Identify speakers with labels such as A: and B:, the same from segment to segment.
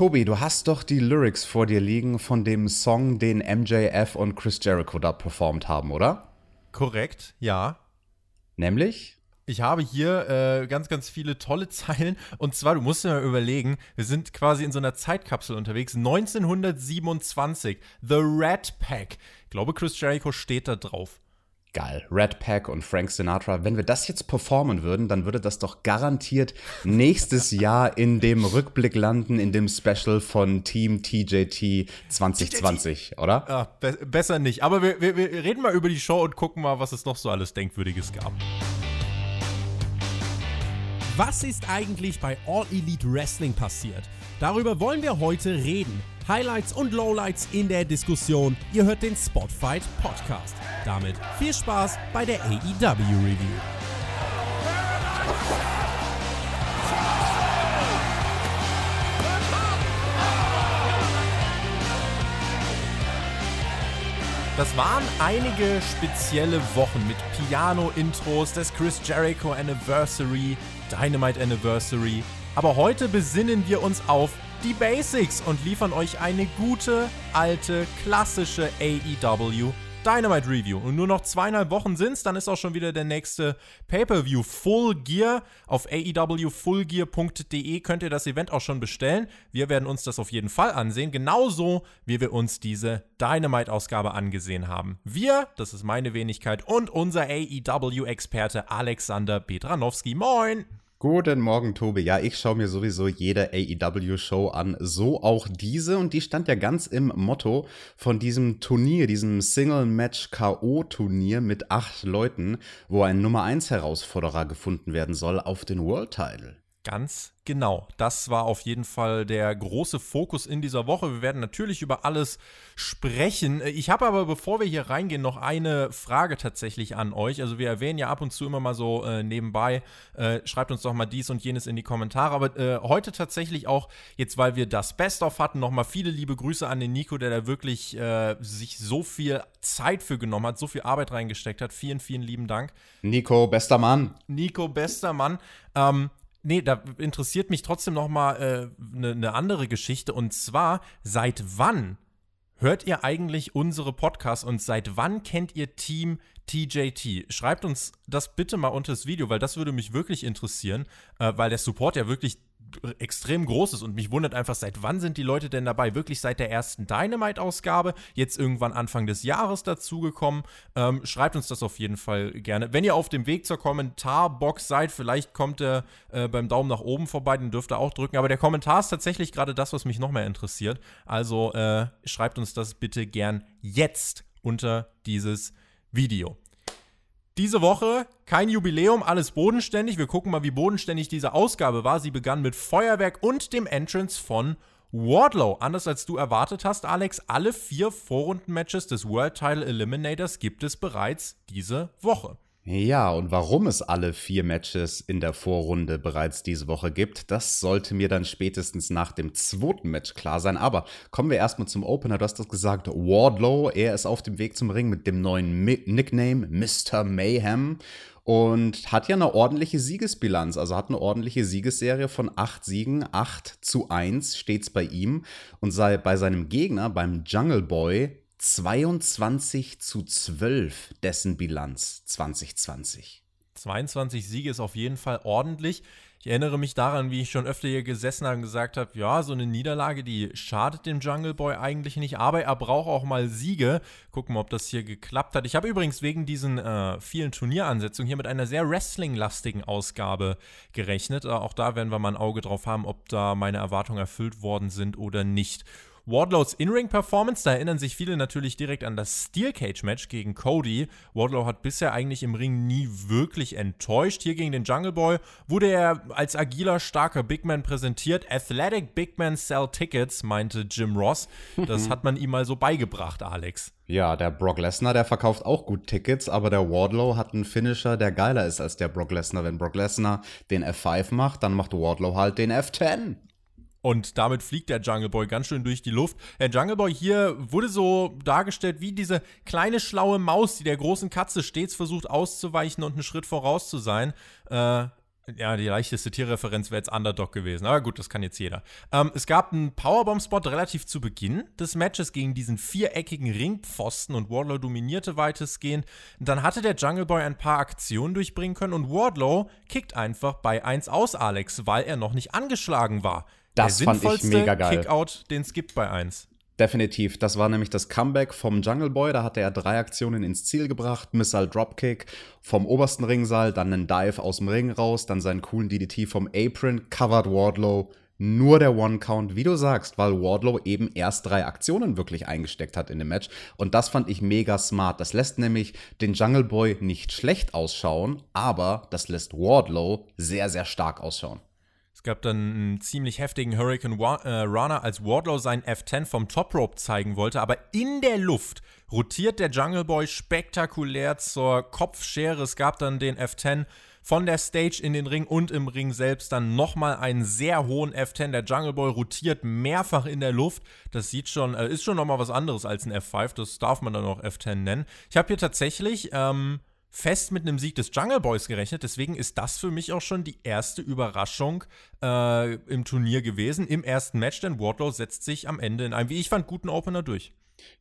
A: Tobi, du hast doch die Lyrics vor dir liegen von dem Song, den MJF und Chris Jericho da performt haben, oder?
B: Korrekt, ja.
A: Nämlich?
B: Ich habe hier äh, ganz, ganz viele tolle Zeilen. Und zwar, du musst dir mal überlegen, wir sind quasi in so einer Zeitkapsel unterwegs. 1927, The Rat Pack. Ich glaube, Chris Jericho steht da drauf.
A: Geil. Red Pack und Frank Sinatra. Wenn wir das jetzt performen würden, dann würde das doch garantiert nächstes Jahr in dem Rückblick landen, in dem Special von Team TJT 2020, TJT. oder?
B: Ja, be besser nicht. Aber wir, wir, wir reden mal über die Show und gucken mal, was es noch so alles Denkwürdiges gab.
C: Was ist eigentlich bei All Elite Wrestling passiert? Darüber wollen wir heute reden. Highlights und Lowlights in der Diskussion. Ihr hört den Spotfight Podcast. Damit viel Spaß bei der AEW Review.
B: Das waren einige spezielle Wochen mit Piano-Intros, des Chris Jericho Anniversary, Dynamite Anniversary. Aber heute besinnen wir uns auf die Basics und liefern euch eine gute, alte, klassische AEW Dynamite Review. Und nur noch zweieinhalb Wochen sind's, dann ist auch schon wieder der nächste Pay-Per-View Full Gear. Auf aewfullgear.de könnt ihr das Event auch schon bestellen. Wir werden uns das auf jeden Fall ansehen, genauso wie wir uns diese Dynamite-Ausgabe angesehen haben. Wir, das ist meine Wenigkeit, und unser AEW-Experte Alexander Petranowski. Moin!
A: Guten Morgen, Tobi. Ja, ich schaue mir sowieso jede AEW-Show an, so auch diese. Und die stand ja ganz im Motto von diesem Turnier, diesem Single-Match-K.O.-Turnier mit acht Leuten, wo ein Nummer 1 Herausforderer gefunden werden soll auf den World Title.
B: Ganz genau. Das war auf jeden Fall der große Fokus in dieser Woche. Wir werden natürlich über alles sprechen. Ich habe aber, bevor wir hier reingehen, noch eine Frage tatsächlich an euch. Also wir erwähnen ja ab und zu immer mal so äh, nebenbei, äh, schreibt uns doch mal dies und jenes in die Kommentare. Aber äh, heute tatsächlich auch, jetzt weil wir das Best-of hatten, nochmal viele liebe Grüße an den Nico, der da wirklich äh, sich so viel Zeit für genommen hat, so viel Arbeit reingesteckt hat. Vielen, vielen lieben Dank.
A: Nico, bester Mann.
B: Nico, bester Mann. Ähm, Nee, da interessiert mich trotzdem noch mal eine äh, ne, ne andere Geschichte. Und zwar, seit wann hört ihr eigentlich unsere Podcasts und seit wann kennt ihr Team TJT? Schreibt uns das bitte mal unter das Video, weil das würde mich wirklich interessieren, äh, weil der Support ja wirklich extrem groß ist und mich wundert einfach, seit wann sind die Leute denn dabei? Wirklich seit der ersten Dynamite-Ausgabe, jetzt irgendwann Anfang des Jahres dazugekommen. Ähm, schreibt uns das auf jeden Fall gerne. Wenn ihr auf dem Weg zur Kommentarbox seid, vielleicht kommt ihr äh, beim Daumen nach oben vorbei, den dürft ihr auch drücken. Aber der Kommentar ist tatsächlich gerade das, was mich noch mehr interessiert. Also äh, schreibt uns das bitte gern jetzt unter dieses Video. Diese Woche kein Jubiläum, alles bodenständig. Wir gucken mal, wie bodenständig diese Ausgabe war. Sie begann mit Feuerwerk und dem Entrance von Wardlow. Anders als du erwartet hast, Alex, alle vier Vorrundenmatches des World Title Eliminators gibt es bereits diese Woche.
A: Ja, und warum es alle vier Matches in der Vorrunde bereits diese Woche gibt, das sollte mir dann spätestens nach dem zweiten Match klar sein. Aber kommen wir erstmal zum Opener. Du hast das gesagt, Wardlow, er ist auf dem Weg zum Ring mit dem neuen Mi Nickname Mr. Mayhem und hat ja eine ordentliche Siegesbilanz, also hat eine ordentliche Siegesserie von acht Siegen, 8 zu 1 steht's bei ihm und sei bei seinem Gegner, beim Jungle Boy, 22 zu 12 dessen Bilanz 2020.
B: 22 Siege ist auf jeden Fall ordentlich. Ich erinnere mich daran, wie ich schon öfter hier gesessen habe und gesagt habe, ja, so eine Niederlage, die schadet dem Jungle Boy eigentlich nicht, aber er braucht auch mal Siege. Gucken wir, ob das hier geklappt hat. Ich habe übrigens wegen diesen äh, vielen Turnieransetzungen hier mit einer sehr Wrestling-lastigen Ausgabe gerechnet. Äh, auch da werden wir mal ein Auge drauf haben, ob da meine Erwartungen erfüllt worden sind oder nicht. Wardlows In-Ring-Performance, da erinnern sich viele natürlich direkt an das Steel Cage-Match gegen Cody. Wardlow hat bisher eigentlich im Ring nie wirklich enttäuscht. Hier gegen den Jungle Boy wurde er als agiler, starker Big Man präsentiert. Athletic Big Man sell Tickets, meinte Jim Ross. Das hat man ihm mal so beigebracht, Alex.
A: Ja, der Brock Lesnar, der verkauft auch gut Tickets, aber der Wardlow hat einen Finisher, der geiler ist als der Brock Lesnar. Wenn Brock Lesnar den F5 macht, dann macht Wardlow halt den F10.
B: Und damit fliegt der Jungle Boy ganz schön durch die Luft. Der Jungle Boy hier wurde so dargestellt wie diese kleine schlaue Maus, die der großen Katze stets versucht auszuweichen und einen Schritt voraus zu sein. Äh, Ja, die leichteste Tierreferenz wäre jetzt Underdog gewesen. Aber gut, das kann jetzt jeder. Ähm, es gab einen Powerbomb-Spot relativ zu Beginn des Matches gegen diesen viereckigen Ringpfosten und Wardlow dominierte weitestgehend. Dann hatte der Jungle Boy ein paar Aktionen durchbringen können und Wardlow kickt einfach bei 1 aus, Alex, weil er noch nicht angeschlagen war.
A: Das der fand ich mega geil.
B: Kickout, den es gibt bei 1.
A: Definitiv. Das war nämlich das Comeback vom Jungle Boy. Da hatte er drei Aktionen ins Ziel gebracht. Missile Dropkick vom obersten Ringsaal, dann einen Dive aus dem Ring raus, dann seinen coolen DDT vom Apron, covered Wardlow. Nur der One-Count, wie du sagst, weil Wardlow eben erst drei Aktionen wirklich eingesteckt hat in dem Match. Und das fand ich mega smart. Das lässt nämlich den Jungle Boy nicht schlecht ausschauen, aber das lässt Wardlow sehr, sehr stark ausschauen.
B: Es gab dann einen ziemlich heftigen Hurricane äh, Runner, als Wardlow seinen F10 vom Top Rope zeigen wollte, aber in der Luft rotiert der Jungle Boy spektakulär zur Kopfschere. Es gab dann den F10 von der Stage in den Ring und im Ring selbst dann nochmal einen sehr hohen F10. Der Jungle Boy rotiert mehrfach in der Luft. Das sieht schon, äh, ist schon nochmal was anderes als ein F5. Das darf man dann auch F10 nennen. Ich habe hier tatsächlich ähm, fest mit einem Sieg des Jungle Boys gerechnet. Deswegen ist das für mich auch schon die erste Überraschung äh, im Turnier gewesen, im ersten Match, denn Wardlow setzt sich am Ende in einem, wie ich fand, guten Opener durch.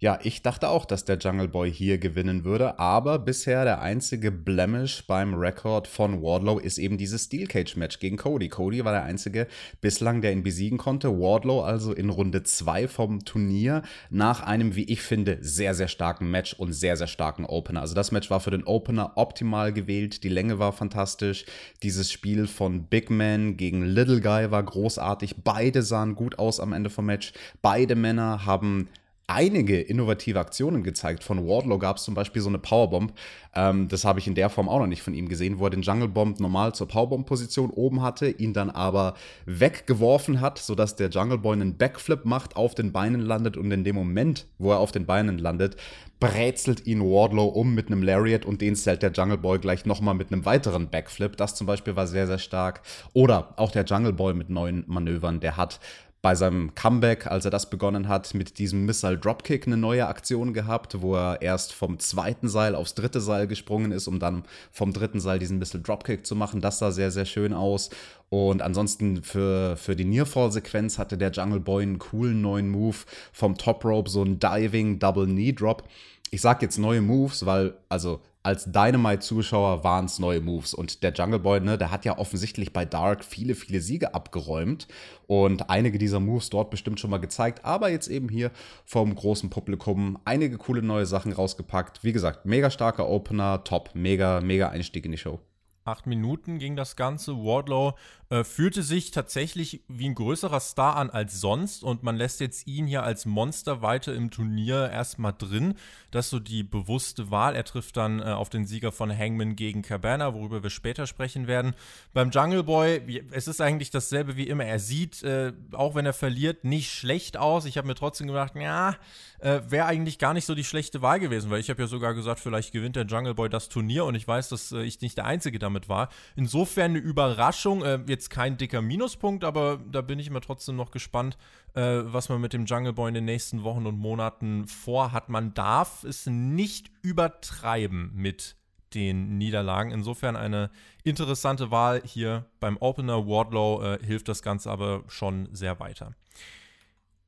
A: Ja, ich dachte auch, dass der Jungle Boy hier gewinnen würde, aber bisher der einzige Blemish beim Rekord von Wardlow ist eben dieses Steel Cage Match gegen Cody. Cody war der einzige bislang, der ihn besiegen konnte. Wardlow also in Runde 2 vom Turnier nach einem, wie ich finde, sehr, sehr starken Match und sehr, sehr starken Opener. Also das Match war für den Opener optimal gewählt, die Länge war fantastisch, dieses Spiel von Big Man gegen Little Guy war großartig, beide sahen gut aus am Ende vom Match, beide Männer haben einige innovative Aktionen gezeigt. Von Wardlow gab es zum Beispiel so eine Powerbomb. Ähm, das habe ich in der Form auch noch nicht von ihm gesehen, wo er den Jungle Bomb normal zur Powerbomb-Position oben hatte, ihn dann aber weggeworfen hat, sodass der Jungle Boy einen Backflip macht, auf den Beinen landet und in dem Moment, wo er auf den Beinen landet, brezelt ihn Wardlow um mit einem Lariat und den zählt der Jungle Boy gleich nochmal mit einem weiteren Backflip. Das zum Beispiel war sehr, sehr stark. Oder auch der Jungle Boy mit neuen Manövern, der hat bei seinem Comeback, als er das begonnen hat, mit diesem Missile Dropkick eine neue Aktion gehabt, wo er erst vom zweiten Seil aufs dritte Seil gesprungen ist, um dann vom dritten Seil diesen Missile Dropkick zu machen. Das sah sehr, sehr schön aus. Und ansonsten für, für die Nearfall-Sequenz hatte der Jungle Boy einen coolen neuen Move vom Top Rope, so ein Diving Double Knee Drop. Ich sag jetzt neue Moves, weil, also als Dynamite-Zuschauer waren es neue Moves. Und der Jungle Boy, ne, der hat ja offensichtlich bei Dark viele, viele Siege abgeräumt und einige dieser Moves dort bestimmt schon mal gezeigt. Aber jetzt eben hier vom großen Publikum einige coole neue Sachen rausgepackt. Wie gesagt, mega starker Opener, top, mega, mega Einstieg in die Show.
B: Acht Minuten ging das Ganze. Wardlow äh, fühlte sich tatsächlich wie ein größerer Star an als sonst und man lässt jetzt ihn hier als Monster weiter im Turnier erstmal drin. Das ist so die bewusste Wahl. Er trifft dann äh, auf den Sieger von Hangman gegen Cabana, worüber wir später sprechen werden. Beim Jungle Boy, es ist eigentlich dasselbe wie immer. Er sieht, äh, auch wenn er verliert, nicht schlecht aus. Ich habe mir trotzdem gedacht, ja, äh, wäre eigentlich gar nicht so die schlechte Wahl gewesen, weil ich habe ja sogar gesagt, vielleicht gewinnt der Jungle Boy das Turnier und ich weiß, dass äh, ich nicht der Einzige damit war. Insofern eine Überraschung. Äh, jetzt kein dicker Minuspunkt, aber da bin ich immer trotzdem noch gespannt, äh, was man mit dem Jungle Boy in den nächsten Wochen und Monaten vorhat. Man darf es nicht übertreiben mit den Niederlagen. Insofern eine interessante Wahl hier beim Opener. Wardlow äh, hilft das Ganze aber schon sehr weiter.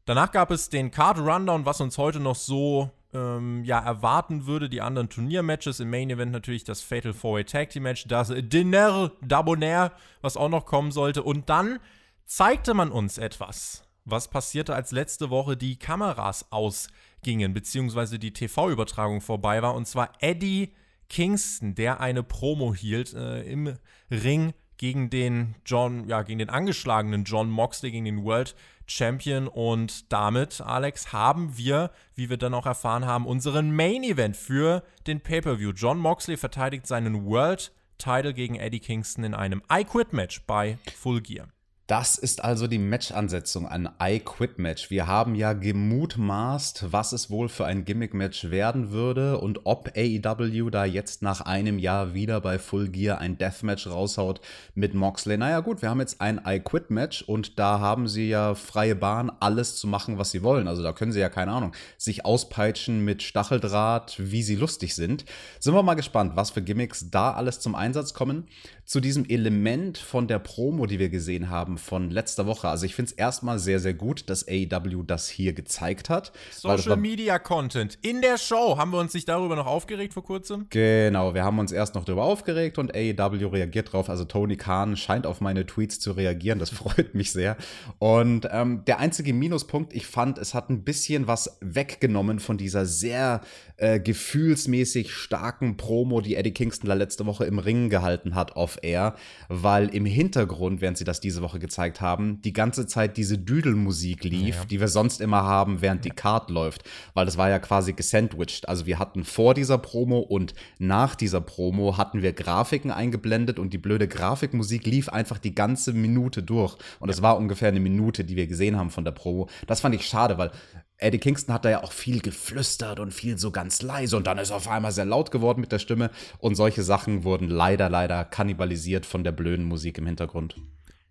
B: Danach gab es den Card Rundown, was uns heute noch so ähm, ja, erwarten würde. Die anderen Turniermatches im Main Event natürlich das Fatal 4-Way Tag Team Match, das Dinner d'Abonair, was auch noch kommen sollte. Und dann zeigte man uns etwas. Was passierte, als letzte Woche die Kameras ausgingen, beziehungsweise die TV-Übertragung vorbei war. Und zwar Eddie Kingston, der eine Promo hielt äh, im Ring gegen den John, ja, gegen den angeschlagenen John Moxley, gegen den World Champion. Und damit, Alex, haben wir, wie wir dann auch erfahren haben, unseren Main Event für den Pay-Per-View. John Moxley verteidigt seinen World Title gegen Eddie Kingston in einem I Quit Match bei Full Gear.
A: Das ist also die Match-Ansetzung, ein I-Quit-Match. Wir haben ja gemutmaßt, was es wohl für ein Gimmick-Match werden würde und ob AEW da jetzt nach einem Jahr wieder bei Full Gear ein Deathmatch raushaut mit Moxley. Naja gut, wir haben jetzt ein I-Quit-Match und da haben sie ja freie Bahn, alles zu machen, was sie wollen. Also da können sie ja, keine Ahnung, sich auspeitschen mit Stacheldraht, wie sie lustig sind. Sind wir mal gespannt, was für Gimmicks da alles zum Einsatz kommen. Zu diesem Element von der Promo, die wir gesehen haben, von letzter Woche. Also ich finde es erstmal sehr, sehr gut, dass AEW das hier gezeigt hat.
B: Social Media Content in der Show. Haben wir uns nicht darüber noch aufgeregt vor kurzem?
A: Genau, wir haben uns erst noch darüber aufgeregt und AEW reagiert drauf. Also Tony Khan scheint auf meine Tweets zu reagieren. Das freut mich sehr. Und ähm, der einzige Minuspunkt, ich fand, es hat ein bisschen was weggenommen von dieser sehr äh, gefühlsmäßig starken Promo, die Eddie Kingston da letzte Woche im Ring gehalten hat auf Air, weil im Hintergrund, während sie das diese Woche gezeigt haben, die ganze Zeit diese Düdelmusik lief, ja. die wir sonst immer haben, während ja. die Card läuft, weil das war ja quasi gesandwiched. Also wir hatten vor dieser Promo und nach dieser Promo hatten wir Grafiken eingeblendet und die blöde Grafikmusik lief einfach die ganze Minute durch und es war ungefähr eine Minute, die wir gesehen haben von der Promo. Das fand ich schade, weil Eddie Kingston hat da ja auch viel geflüstert und viel so ganz leise und dann ist er auf einmal sehr laut geworden mit der Stimme und solche Sachen wurden leider, leider kannibalisiert von der blöden Musik im Hintergrund.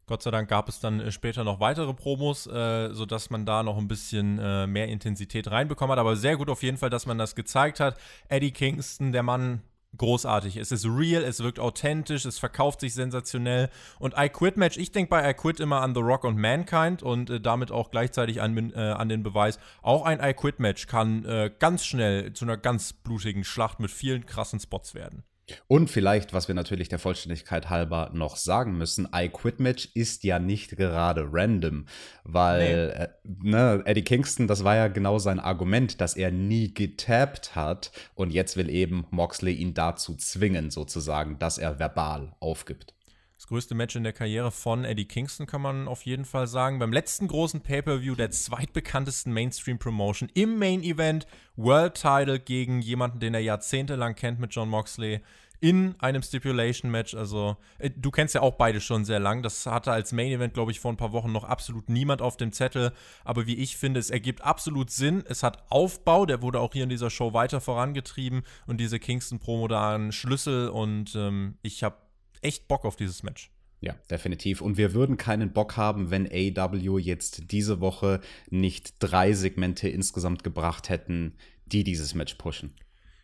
B: Gott sei Dank gab es dann äh, später noch weitere Promos, äh, sodass man da noch ein bisschen äh, mehr Intensität reinbekommen hat. Aber sehr gut auf jeden Fall, dass man das gezeigt hat. Eddie Kingston, der Mann, großartig. Es ist real, es wirkt authentisch, es verkauft sich sensationell. Und I Quit Match, ich denke bei I Quit immer an The Rock und Mankind und äh, damit auch gleichzeitig an, äh, an den Beweis, auch ein I Quit Match kann äh, ganz schnell zu einer ganz blutigen Schlacht mit vielen krassen Spots werden.
A: Und vielleicht, was wir natürlich der Vollständigkeit halber noch sagen müssen, I Quit Match ist ja nicht gerade random, weil nee. äh, ne, Eddie Kingston, das war ja genau sein Argument, dass er nie getappt hat und jetzt will eben Moxley ihn dazu zwingen, sozusagen, dass er verbal aufgibt.
B: Das größte Match in der Karriere von Eddie Kingston kann man auf jeden Fall sagen. Beim letzten großen Pay-Per-View der zweitbekanntesten Mainstream-Promotion im Main-Event World Title gegen jemanden, den er jahrzehntelang kennt mit John Moxley in einem Stipulation-Match. Also, äh, du kennst ja auch beide schon sehr lang. Das hatte als Main-Event, glaube ich, vor ein paar Wochen noch absolut niemand auf dem Zettel. Aber wie ich finde, es ergibt absolut Sinn. Es hat Aufbau, der wurde auch hier in dieser Show weiter vorangetrieben. Und diese Kingston-Promo da ein Schlüssel. Und ähm, ich habe echt Bock auf dieses Match.
A: Ja, definitiv. Und wir würden keinen Bock haben, wenn AW jetzt diese Woche nicht drei Segmente insgesamt gebracht hätten, die dieses Match pushen.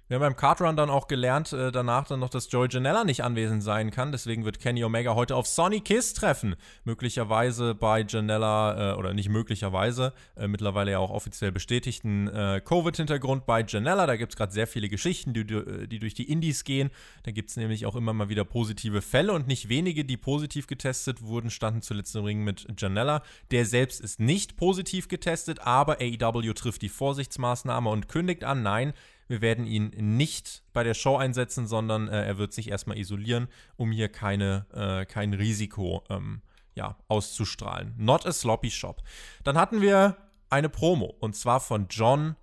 B: Wir haben beim Kartrun dann auch gelernt, äh, danach dann noch, dass Joey Janella nicht anwesend sein kann. Deswegen wird Kenny Omega heute auf Sonny Kiss treffen. Möglicherweise bei Janella, äh, oder nicht möglicherweise, äh, mittlerweile ja auch offiziell bestätigten äh, Covid-Hintergrund bei Janella. Da gibt es gerade sehr viele Geschichten, die, die, durch die Indies gehen. Da gibt es nämlich auch immer mal wieder positive Fälle und nicht wenige, die positiv getestet wurden, standen zuletzt im Ring mit Janella. Der selbst ist nicht positiv getestet, aber AEW trifft die Vorsichtsmaßnahme und kündigt an, nein, wir werden ihn nicht bei der Show einsetzen, sondern äh, er wird sich erstmal isolieren, um hier keine, äh, kein Risiko ähm, ja, auszustrahlen. Not a sloppy shop. Dann hatten wir eine Promo und zwar von John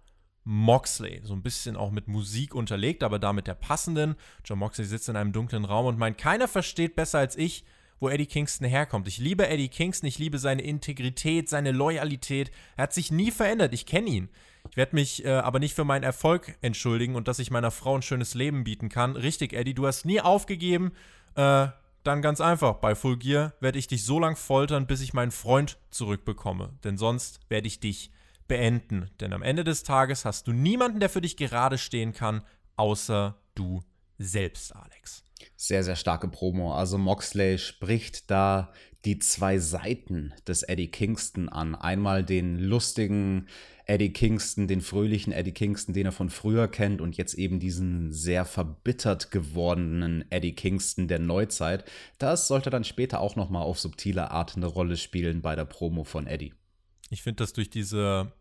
B: Moxley. So ein bisschen auch mit Musik unterlegt, aber da mit der passenden. John Moxley sitzt in einem dunklen Raum und meint, keiner versteht besser als ich, wo Eddie Kingston herkommt. Ich liebe Eddie Kingston, ich liebe seine Integrität, seine Loyalität. Er hat sich nie verändert, ich kenne ihn. Ich werde mich äh, aber nicht für meinen Erfolg entschuldigen und dass ich meiner Frau ein schönes Leben bieten kann. Richtig, Eddie, du hast nie aufgegeben. Äh, dann ganz einfach, bei Full Gear werde ich dich so lang foltern, bis ich meinen Freund zurückbekomme. Denn sonst werde ich dich beenden. Denn am Ende des Tages hast du niemanden, der für dich gerade stehen kann, außer du selbst, Alex.
A: Sehr, sehr starke Promo. Also Moxley spricht da die zwei Seiten des Eddie Kingston an. Einmal den lustigen Eddie Kingston, den fröhlichen Eddie Kingston, den er von früher kennt und jetzt eben diesen sehr verbittert gewordenen Eddie Kingston der Neuzeit. Das sollte dann später auch noch mal auf subtile Art eine Rolle spielen bei der Promo von Eddie.
B: Ich finde das durch diese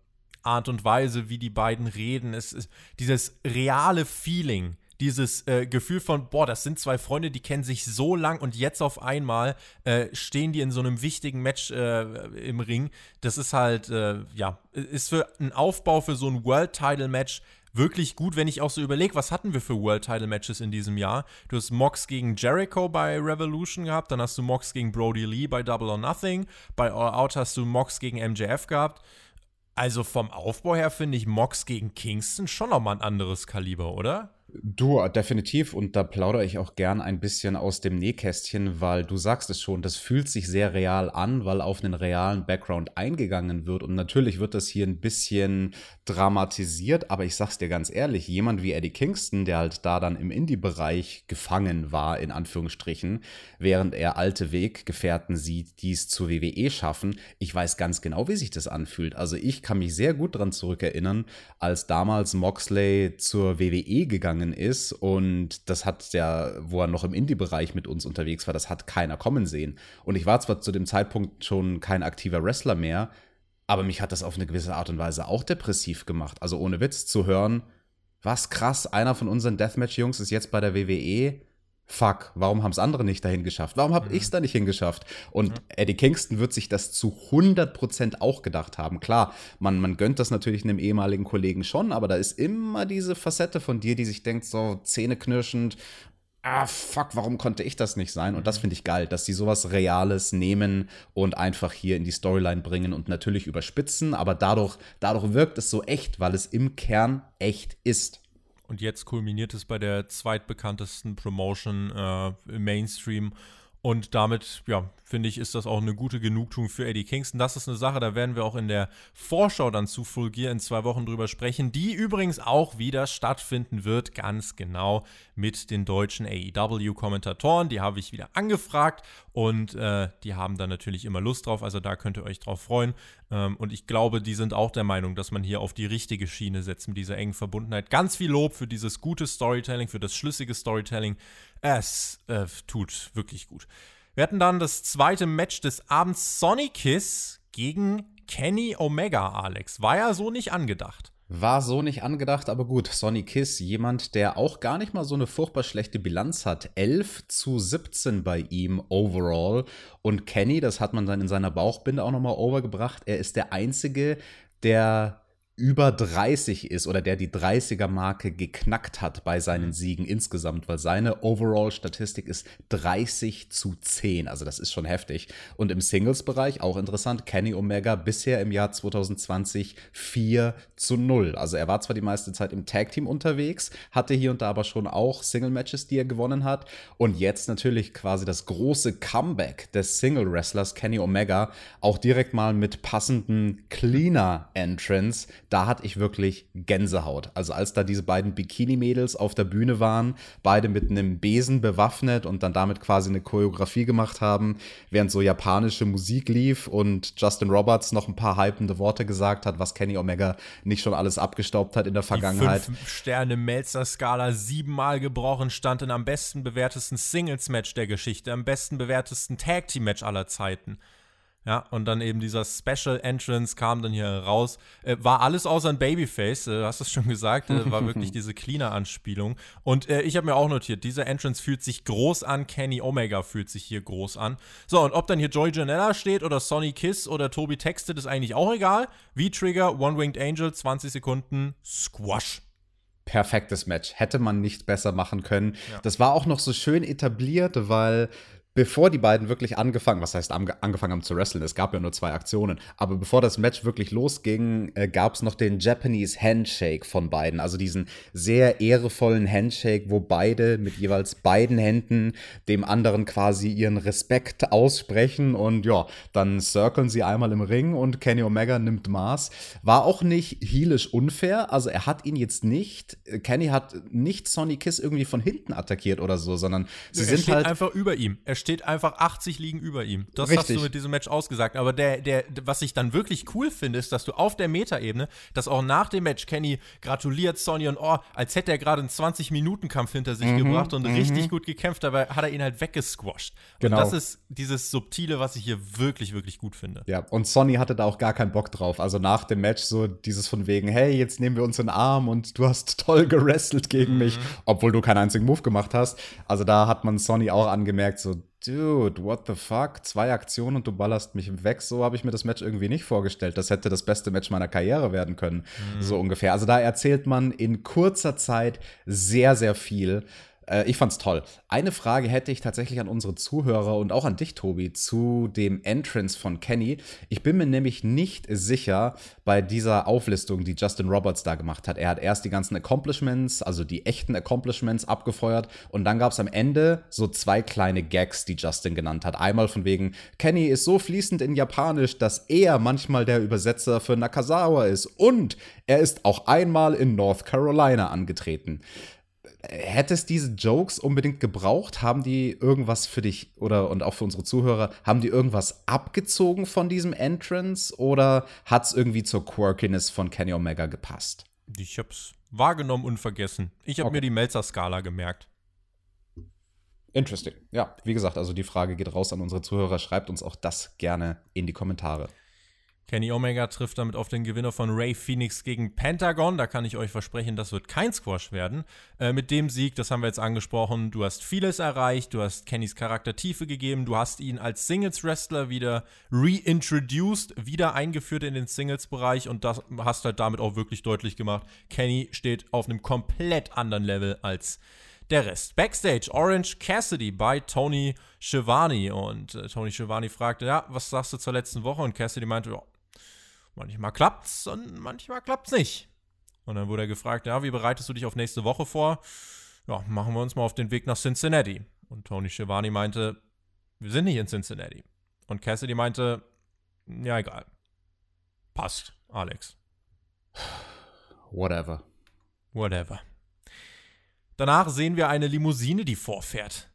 B: Art und Weise, wie die beiden reden, es ist dieses reale Feeling, dieses äh, Gefühl von, boah, das sind zwei Freunde, die kennen sich so lang und jetzt auf einmal äh, stehen die in so einem wichtigen Match äh, im Ring. Das ist halt, äh, ja, ist für einen Aufbau für so ein World Title Match wirklich gut, wenn ich auch so überlege, was hatten wir für World Title Matches in diesem Jahr? Du hast Mox gegen Jericho bei Revolution gehabt, dann hast du Mox gegen Brody Lee bei Double or Nothing, bei All Out hast du Mox gegen MJF gehabt. Also vom Aufbau her finde ich Mox gegen Kingston schon nochmal ein anderes Kaliber, oder?
A: Du, definitiv. Und da plaudere ich auch gern ein bisschen aus dem Nähkästchen, weil du sagst es schon, das fühlt sich sehr real an, weil auf einen realen Background eingegangen wird. Und natürlich wird das hier ein bisschen dramatisiert, aber ich sag's dir ganz ehrlich, jemand wie Eddie Kingston, der halt da dann im Indie-Bereich gefangen war, in Anführungsstrichen, während er alte Weggefährten sieht, die es zur WWE schaffen, ich weiß ganz genau, wie sich das anfühlt. Also ich kann mich sehr gut dran zurückerinnern, als damals Moxley zur WWE gegangen gegangen ist und das hat ja, wo er noch im Indie-Bereich mit uns unterwegs war, das hat keiner kommen sehen. Und ich war zwar zu dem Zeitpunkt schon kein aktiver Wrestler mehr, aber mich hat das auf eine gewisse Art und Weise auch depressiv gemacht. Also ohne Witz zu hören, was krass, einer von unseren Deathmatch-Jungs ist jetzt bei der WWE fuck, warum haben es andere nicht dahin geschafft? Warum habe mhm. ich es da nicht hingeschafft? Und mhm. Eddie Kingston wird sich das zu 100% auch gedacht haben. Klar, man, man gönnt das natürlich einem ehemaligen Kollegen schon, aber da ist immer diese Facette von dir, die sich denkt, so zähneknirschend, ah, fuck, warum konnte ich das nicht sein? Und das mhm. finde ich geil, dass sie sowas Reales nehmen und einfach hier in die Storyline bringen und natürlich überspitzen, aber dadurch, dadurch wirkt es so echt, weil es im Kern echt ist.
B: Und jetzt kulminiert es bei der zweitbekanntesten Promotion äh, im Mainstream. Und damit, ja, finde ich, ist das auch eine gute Genugtuung für Eddie Kingston. Das ist eine Sache, da werden wir auch in der Vorschau dann zu Full Gear in zwei Wochen drüber sprechen, die übrigens auch wieder stattfinden wird, ganz genau mit den deutschen AEW-Kommentatoren. Die habe ich wieder angefragt und äh, die haben da natürlich immer Lust drauf, also da könnt ihr euch drauf freuen. Ähm, und ich glaube, die sind auch der Meinung, dass man hier auf die richtige Schiene setzt mit dieser engen Verbundenheit. Ganz viel Lob für dieses gute Storytelling, für das schlüssige Storytelling. Es äh, tut wirklich gut. Wir hatten dann das zweite Match des Abends Sonny Kiss gegen Kenny Omega, Alex. War ja so nicht angedacht.
A: War so nicht angedacht, aber gut. Sonny Kiss, jemand, der auch gar nicht mal so eine furchtbar schlechte Bilanz hat. 11 zu 17 bei ihm overall. Und Kenny, das hat man dann in seiner Bauchbinde auch nochmal overgebracht. Er ist der Einzige, der über 30 ist oder der die 30er-Marke geknackt hat bei seinen mhm. Siegen insgesamt, weil seine Overall-Statistik ist 30 zu 10. Also das ist schon heftig. Und im Singles-Bereich auch interessant, Kenny Omega bisher im Jahr 2020 4 zu 0. Also er war zwar die meiste Zeit im Tag-Team unterwegs, hatte hier und da aber schon auch Single-Matches, die er gewonnen hat. Und jetzt natürlich quasi das große Comeback des Single-Wrestlers Kenny Omega, auch direkt mal mit passenden Cleaner-Entrance da hatte ich wirklich Gänsehaut. Also als da diese beiden Bikini-Mädels auf der Bühne waren, beide mit einem Besen bewaffnet und dann damit quasi eine Choreografie gemacht haben, während so japanische Musik lief und Justin Roberts noch ein paar hypende Worte gesagt hat, was Kenny Omega nicht schon alles abgestaubt hat in der Vergangenheit.
B: Die fünf Sterne Melzer-Skala siebenmal gebrochen, stand in am besten bewertesten Singles-Match der Geschichte, am besten bewertesten Tag-Team-Match aller Zeiten. Ja, und dann eben dieser Special Entrance kam dann hier raus. Äh, war alles außer ein Babyface, äh, hast du es schon gesagt. Äh, war wirklich diese Cleaner-Anspielung. Und äh, ich habe mir auch notiert, dieser Entrance fühlt sich groß an, Kenny Omega fühlt sich hier groß an. So, und ob dann hier Joy Janella steht oder Sonny Kiss oder Toby Texted, ist eigentlich auch egal. V-Trigger, One-Winged Angel, 20 Sekunden, Squash
A: perfektes Match. Hätte man nicht besser machen können. Ja. Das war auch noch so schön etabliert, weil bevor die beiden wirklich angefangen, was heißt angefangen haben zu wresteln, es gab ja nur zwei Aktionen, aber bevor das Match wirklich losging, äh, gab es noch den Japanese Handshake von beiden, also diesen sehr ehrevollen Handshake, wo beide mit jeweils beiden Händen dem anderen quasi ihren Respekt aussprechen und ja, dann circlen sie einmal im Ring und Kenny Omega nimmt Maß. War auch nicht heelisch unfair, also er hat ihn jetzt nicht, Kenny hat nicht Sonny Kiss irgendwie von hinten attackiert oder so, sondern sie
B: er
A: sind halt
B: einfach über ihm. Er steht einfach 80 liegen über ihm. Das Richtig. hast du mit diesem Match ausgesagt. Aber der, der, was ich dann wirklich cool finde, ist, dass du auf der Metaebene, dass auch nach dem Match Kenny gratuliert Sonny und oh, als hätte er gerade einen 20-Minuten-Kampf hinter sich mhm, gebracht und mhm. richtig gut gekämpft, dabei hat er ihn halt weggesquasht. Genau. Und das ist dieses Subtile, was ich hier wirklich, wirklich gut finde.
A: Ja, und Sonny hatte da auch gar keinen Bock drauf. Also nach dem Match so dieses von wegen, hey, jetzt nehmen wir uns in den Arm und du hast toll gerestelt gegen mhm. mich, obwohl du keinen einzigen Move gemacht hast. Also da hat man Sonny auch angemerkt, so dude, what the fuck? Zwei Aktionen und du ballerst mich weg. So habe ich mir das Match irgendwie nicht vorgestellt. Das hätte das beste Match meiner Karriere werden können. Mhm. So ungefähr. Also da erzählt man in kurzer Zeit sehr, sehr viel. Äh, ich fand's toll. Eine Frage hätte ich tatsächlich an unsere Zuhörer und auch an dich, Tobi, zu dem Entrance von Kenny. Ich bin mir nämlich nicht sicher bei dieser Auflistung, die Justin Roberts da gemacht hat. Er hat erst die ganzen Accomplishments, also die echten Accomplishments abgefeuert und dann gab es am Ende so zwei kleine Gags, die Justin genannt hat. Einmal von wegen, Kenny ist so fließend in Japanisch, dass er manchmal der Übersetzer für Nakazawa ist und er ist auch einmal in North Carolina angetreten hättest diese Jokes unbedingt gebraucht? Haben die irgendwas für dich oder und auch für unsere Zuhörer, haben die irgendwas abgezogen von diesem Entrance oder hat es irgendwie zur Quirkiness von Kenny Omega gepasst?
B: Ich hab's wahrgenommen und vergessen. Ich habe okay. mir die Melzer-Skala gemerkt.
A: Interesting. Ja, wie gesagt, also die Frage geht raus an unsere Zuhörer. Schreibt uns auch das gerne in die Kommentare.
B: Kenny Omega trifft damit auf den Gewinner von Ray Phoenix gegen Pentagon. Da kann ich euch versprechen, das wird kein Squash werden. Äh, mit dem Sieg, das haben wir jetzt angesprochen, du hast vieles erreicht, du hast Kennys Charakter Tiefe gegeben, du hast ihn als Singles-Wrestler wieder reintroduced, wieder eingeführt in den Singles-Bereich und das hast halt damit auch wirklich deutlich gemacht. Kenny steht auf einem komplett anderen Level als der Rest. Backstage, Orange Cassidy bei Tony Schiavone. Und äh, Tony Schiavone fragte, ja, was sagst du zur letzten Woche? Und Cassidy meinte, ja, Manchmal klappt's und manchmal klappt's nicht. Und dann wurde er gefragt, ja, wie bereitest du dich auf nächste Woche vor? Ja, machen wir uns mal auf den Weg nach Cincinnati. Und Tony Schiavone meinte, wir sind nicht in Cincinnati. Und Cassidy meinte, ja, egal. Passt, Alex.
A: Whatever.
B: Whatever. Danach sehen wir eine Limousine, die vorfährt.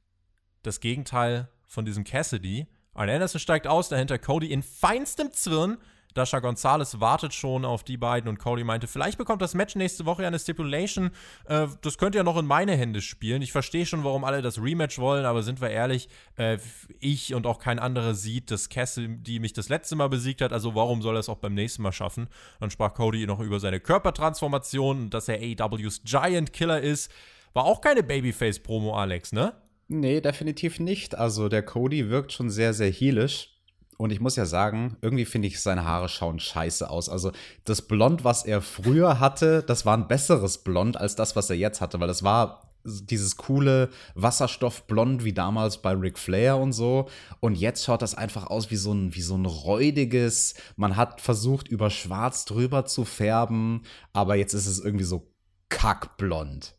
B: Das Gegenteil von diesem Cassidy. Arn Anderson steigt aus, dahinter Cody in feinstem Zwirn Dasha Gonzalez wartet schon auf die beiden und Cody meinte, vielleicht bekommt das Match nächste Woche ja eine Stipulation. Äh, das könnte ja noch in meine Hände spielen. Ich verstehe schon, warum alle das Rematch wollen, aber sind wir ehrlich, äh, ich und auch kein anderer sieht, dass Castle, die mich das letzte Mal besiegt hat, also warum soll er es auch beim nächsten Mal schaffen? Dann sprach Cody noch über seine Körpertransformation dass er AEWs Giant Killer ist. War auch keine Babyface-Promo, Alex, ne?
A: Nee, definitiv nicht. Also der Cody wirkt schon sehr, sehr heelisch. Und ich muss ja sagen, irgendwie finde ich, seine Haare schauen scheiße aus. Also das Blond, was er früher hatte, das war ein besseres Blond als das, was er jetzt hatte, weil das war dieses coole Wasserstoffblond wie damals bei Ric Flair und so. Und jetzt schaut das einfach aus wie so ein, wie so ein räudiges. Man hat versucht, über Schwarz drüber zu färben, aber jetzt ist es irgendwie so kackblond.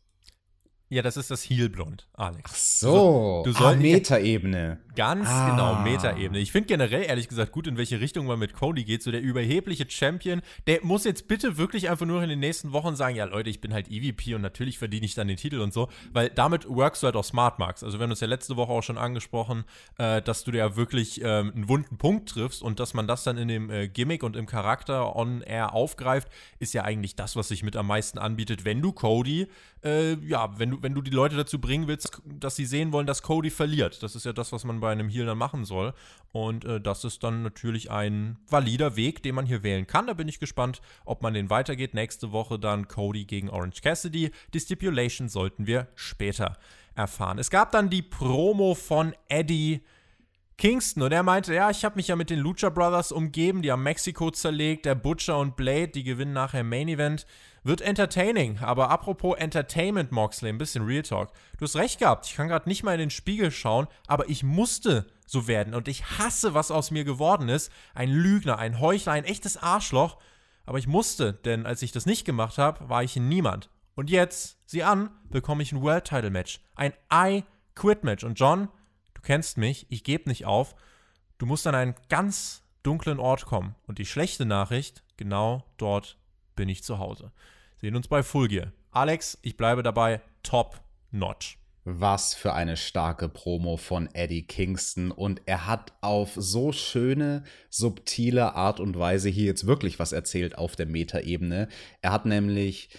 B: Ja, das ist das Heelblond, Alex.
A: Ach so, du, du ah, Metaebene.
B: Ganz ah. genau, Metaebene. Ich finde generell, ehrlich gesagt, gut, in welche Richtung man mit Cody geht. So der überhebliche Champion, der muss jetzt bitte wirklich einfach nur in den nächsten Wochen sagen, ja Leute, ich bin halt EVP und natürlich verdiene ich dann den Titel und so. Weil damit workst du halt auch Smart Marks. Also wir haben uns ja letzte Woche auch schon angesprochen, äh, dass du ja wirklich äh, einen wunden Punkt triffst und dass man das dann in dem äh, Gimmick und im Charakter on-air aufgreift, ist ja eigentlich das, was sich mit am meisten anbietet, wenn du Cody, äh, ja, wenn du wenn du die Leute dazu bringen willst, dass sie sehen wollen, dass Cody verliert. Das ist ja das, was man bei einem Heal dann machen soll. Und äh, das ist dann natürlich ein valider Weg, den man hier wählen kann. Da bin ich gespannt, ob man den weitergeht. Nächste Woche dann Cody gegen Orange Cassidy. Die Stipulation sollten wir später erfahren. Es gab dann die Promo von Eddie. Kingston und er meinte, ja, ich habe mich ja mit den Lucha Brothers umgeben, die haben Mexiko zerlegt, der Butcher und Blade, die gewinnen nachher Main Event. Wird entertaining, aber apropos Entertainment, Moxley, ein bisschen Real Talk. Du hast recht gehabt, ich kann gerade nicht mal in den Spiegel schauen, aber ich musste so werden und ich hasse, was aus mir geworden ist. Ein Lügner, ein Heuchler, ein echtes Arschloch. Aber ich musste, denn als ich das nicht gemacht habe, war ich niemand. Und jetzt, sieh an, bekomme ich ein World Title Match. Ein I Quit Match. Und John, du kennst mich, ich gebe nicht auf. Du musst an einen ganz dunklen Ort kommen. Und die schlechte Nachricht, genau dort bin ich zu Hause. Sehen uns bei Full Gear. Alex, ich bleibe dabei top notch.
A: Was für eine starke Promo von Eddie Kingston. Und er hat auf so schöne, subtile Art und Weise hier jetzt wirklich was erzählt auf der Metaebene. Er hat nämlich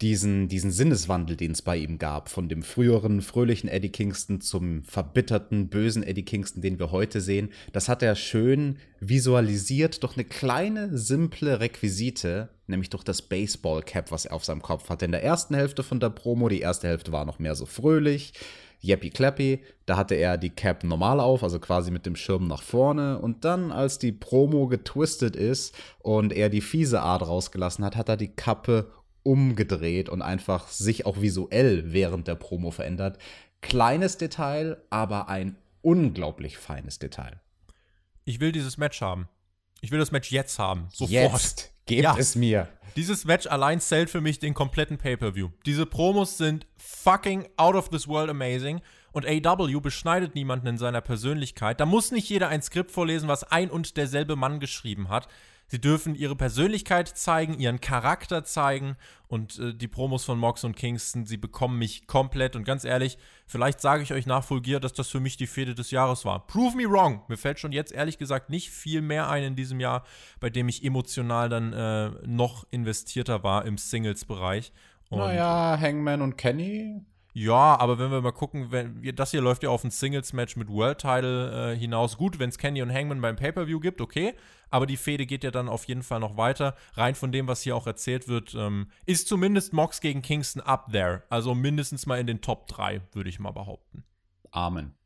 A: diesen, diesen Sinneswandel, den es bei ihm gab, von dem früheren fröhlichen Eddie Kingston zum verbitterten, bösen Eddie Kingston, den wir heute sehen, das hat er schön visualisiert durch eine kleine, simple Requisite, nämlich durch das Baseball-Cap, was er auf seinem Kopf hatte. In der ersten Hälfte von der Promo, die erste Hälfte war noch mehr so fröhlich, Yappy Clappy, da hatte er die Cap normal auf, also quasi mit dem Schirm nach vorne. Und dann, als die Promo getwistet ist und er die fiese Art rausgelassen hat, hat er die Kappe umgedreht und einfach sich auch visuell während der Promo verändert. Kleines Detail, aber ein unglaublich feines Detail.
B: Ich will dieses Match haben. Ich will das Match jetzt haben. Sofort.
A: Jetzt. Gebt ja. es mir.
B: Dieses Match allein zählt für mich den kompletten Pay-Per-View. Diese Promos sind fucking out of this world amazing. Und AW beschneidet niemanden in seiner Persönlichkeit. Da muss nicht jeder ein Skript vorlesen, was ein und derselbe Mann geschrieben hat. Sie dürfen ihre Persönlichkeit zeigen, ihren Charakter zeigen und äh, die Promos von Mox und Kingston, sie bekommen mich komplett und ganz ehrlich, vielleicht sage ich euch nach Fulgier, dass das für mich die Fehde des Jahres war. Prove me wrong. Mir fällt schon jetzt ehrlich gesagt nicht viel mehr ein in diesem Jahr, bei dem ich emotional dann äh, noch investierter war im Singles-Bereich.
A: Naja, Hangman und Kenny
B: ja, aber wenn wir mal gucken, wenn, das hier läuft ja auf ein Singles-Match mit World Title äh, hinaus. Gut, wenn es Kenny und Hangman beim Pay-Per-View gibt, okay. Aber die Fehde geht ja dann auf jeden Fall noch weiter. Rein von dem, was hier auch erzählt wird, ähm, ist zumindest Mox gegen Kingston up there. Also mindestens mal in den Top 3, würde ich mal behaupten.
A: Amen.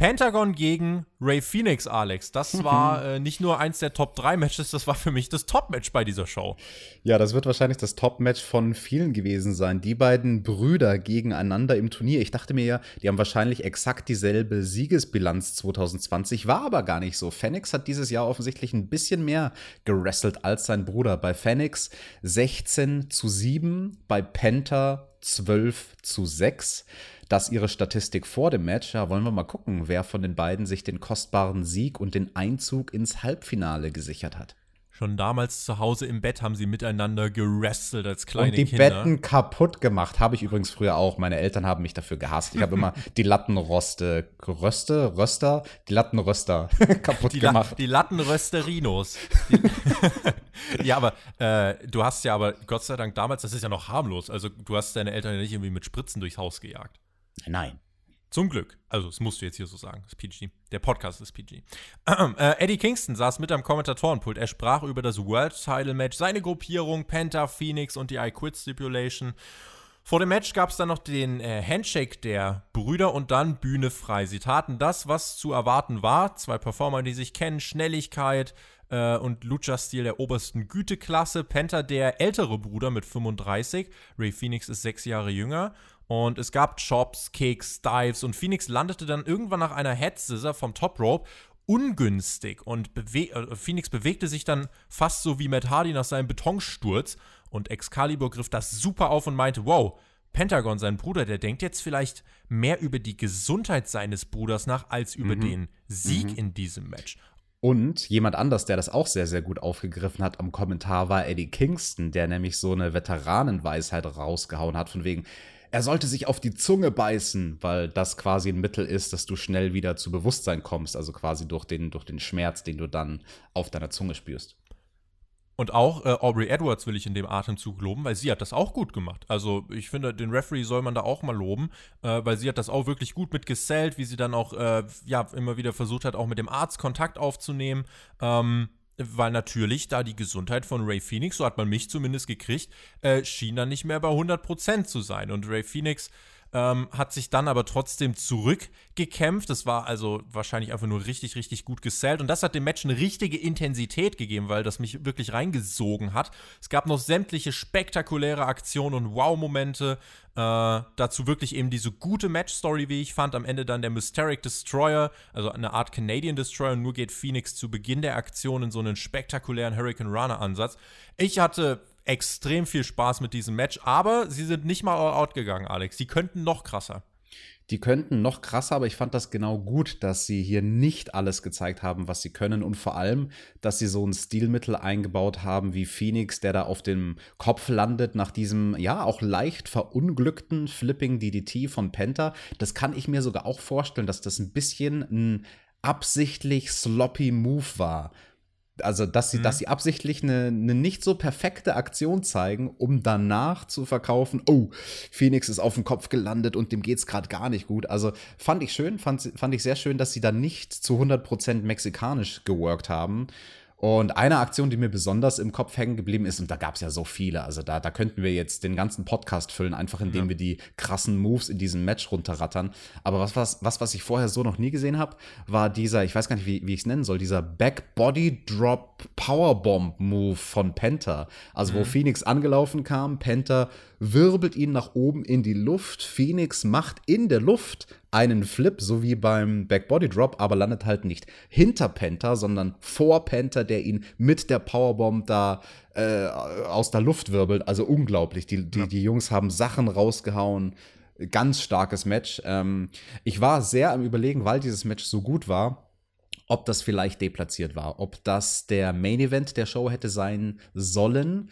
B: Pentagon gegen Ray Phoenix, Alex. Das war äh, nicht nur eins der Top 3 Matches, das war für mich das Top-Match bei dieser Show.
A: Ja, das wird wahrscheinlich das Top-Match von vielen gewesen sein. Die beiden Brüder gegeneinander im Turnier. Ich dachte mir ja, die haben wahrscheinlich exakt dieselbe Siegesbilanz 2020, war aber gar nicht so. Phoenix hat dieses Jahr offensichtlich ein bisschen mehr gerasselt als sein Bruder. Bei Phoenix 16 zu 7, bei Penta 12 zu 6 das ihre Statistik vor dem Match. Ja, wollen wir mal gucken, wer von den beiden sich den kostbaren Sieg und den Einzug ins Halbfinale gesichert hat.
B: Schon damals zu Hause im Bett haben sie miteinander gerestelt als kleine
A: Kinder. Und
B: die
A: Kinder. Betten kaputt gemacht. Habe ich übrigens früher auch. Meine Eltern haben mich dafür gehasst. Ich habe immer die Lattenroste, Röste, Röster, die Lattenröster kaputt
B: die
A: gemacht.
B: La die Lattenrösterinos. ja, aber äh, du hast ja aber Gott sei Dank damals, das ist ja noch harmlos. Also du hast deine Eltern ja nicht irgendwie mit Spritzen durchs Haus gejagt.
A: Nein.
B: Zum Glück. Also, das musst du jetzt hier so sagen. Das ist PG. Der Podcast ist PG. äh, Eddie Kingston saß mit am Kommentatorenpult. Er sprach über das World Title Match, seine Gruppierung, Penta, Phoenix und die I Quit Stipulation. Vor dem Match gab es dann noch den äh, Handshake der Brüder und dann Bühne frei. Sie taten das, was zu erwarten war. Zwei Performer, die sich kennen, Schnelligkeit äh, und Lucha-Stil der obersten Güteklasse. Penta der ältere Bruder mit 35. Ray Phoenix ist sechs Jahre jünger. Und es gab Chops, Kicks, Dives und Phoenix landete dann irgendwann nach einer Head Scissor vom Top Rope ungünstig und bewe äh, Phoenix bewegte sich dann fast so wie Matt Hardy nach seinem Betonsturz und Excalibur griff das super auf und meinte, wow, Pentagon, sein Bruder, der denkt jetzt vielleicht mehr über die Gesundheit seines Bruders nach als über mhm. den Sieg mhm. in diesem Match.
A: Und jemand anders, der das auch sehr, sehr gut aufgegriffen hat am Kommentar, war Eddie Kingston, der nämlich so eine Veteranenweisheit rausgehauen hat, von wegen, er sollte sich auf die Zunge beißen, weil das quasi ein Mittel ist, dass du schnell wieder zu Bewusstsein kommst, also quasi durch den, durch den Schmerz, den du dann auf deiner Zunge spürst.
B: Und auch äh, Aubrey Edwards will ich in dem Atemzug loben, weil sie hat das auch gut gemacht. Also ich finde, den Referee soll man da auch mal loben, äh, weil sie hat das auch wirklich gut mitgesellt, wie sie dann auch äh, ja immer wieder versucht hat, auch mit dem Arzt Kontakt aufzunehmen. Ähm, weil natürlich da die Gesundheit von Ray Phoenix, so hat man mich zumindest gekriegt, äh, schien dann nicht mehr bei 100% zu sein. Und Ray Phoenix ähm, hat sich dann aber trotzdem zurückgekämpft. Das war also wahrscheinlich einfach nur richtig, richtig gut gesellt. Und das hat dem Match eine richtige Intensität gegeben, weil das mich wirklich reingesogen hat. Es gab noch sämtliche spektakuläre Aktionen und Wow-Momente. Äh, dazu wirklich eben diese gute Match-Story, wie ich fand. Am Ende dann der Mysteric Destroyer, also eine Art Canadian Destroyer. Nur geht Phoenix zu Beginn der Aktion in so einen spektakulären Hurricane Runner-Ansatz. Ich hatte extrem viel Spaß mit diesem Match, aber sie sind nicht mal all out gegangen, Alex. Sie könnten noch krasser.
A: Die könnten noch krasser, aber ich fand das genau gut, dass sie hier nicht alles gezeigt haben, was sie können und vor allem, dass sie so ein Stilmittel eingebaut haben wie Phoenix, der da auf dem Kopf landet nach diesem, ja, auch leicht verunglückten Flipping DDT von Penta. Das kann ich mir sogar auch vorstellen, dass das ein bisschen ein absichtlich sloppy Move war also dass sie, mhm. dass sie absichtlich eine, eine, nicht so perfekte Aktion zeigen, um danach zu verkaufen, oh, Phoenix ist auf dem Kopf gelandet und dem geht's gerade gar nicht gut. Also fand ich schön, fand, fand ich sehr schön, dass sie da nicht zu 100% mexikanisch geworkt haben. Und eine Aktion, die mir besonders im Kopf hängen geblieben ist, und da gab es ja so viele, also da, da könnten wir jetzt den ganzen Podcast füllen, einfach indem ja. wir die krassen Moves in diesem Match runterrattern. Aber was, was, was, was ich vorher so noch nie gesehen habe, war dieser, ich weiß gar nicht, wie, wie ich es nennen soll, dieser Back-Body Drop Powerbomb Move von Penta. Also, mhm. wo Phoenix angelaufen kam, Penta wirbelt ihn nach oben in die Luft. Phoenix macht in der Luft einen Flip, so wie beim Backbody Drop, aber landet halt nicht hinter Penta, sondern vor Penta, der ihn mit der Powerbomb da äh, aus der Luft wirbelt. Also unglaublich. Die, die, ja. die Jungs haben Sachen rausgehauen. Ganz starkes Match. Ähm, ich war sehr am Überlegen, weil dieses Match so gut war, ob das vielleicht deplatziert war, ob das der Main Event der Show hätte sein sollen.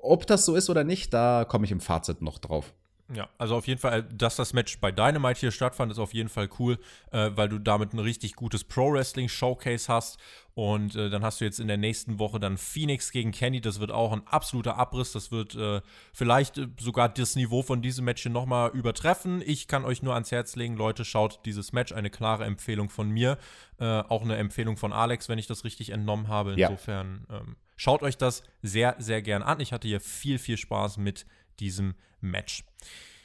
A: Ob das so ist oder nicht, da komme ich im Fazit noch drauf.
B: Ja, also auf jeden Fall, dass das Match bei Dynamite hier stattfand, ist auf jeden Fall cool, äh, weil du damit ein richtig gutes Pro-Wrestling-Showcase hast. Und äh, dann hast du jetzt in der nächsten Woche dann Phoenix gegen Kenny. Das wird auch ein absoluter Abriss. Das wird äh, vielleicht äh, sogar das Niveau von diesem Match hier nochmal übertreffen. Ich kann euch nur ans Herz legen, Leute, schaut dieses Match. Eine klare Empfehlung von mir. Äh, auch eine Empfehlung von Alex, wenn ich das richtig entnommen habe. Insofern ja. ähm, schaut euch das sehr, sehr gern an. Ich hatte hier viel, viel Spaß mit diesem Match.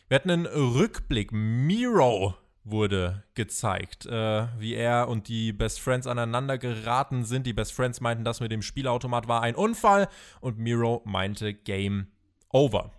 B: Wir hatten einen Rückblick. Miro wurde gezeigt, äh, wie er und die Best Friends aneinander geraten sind. Die Best Friends meinten, das mit dem Spielautomat war ein Unfall und Miro meinte Game Over.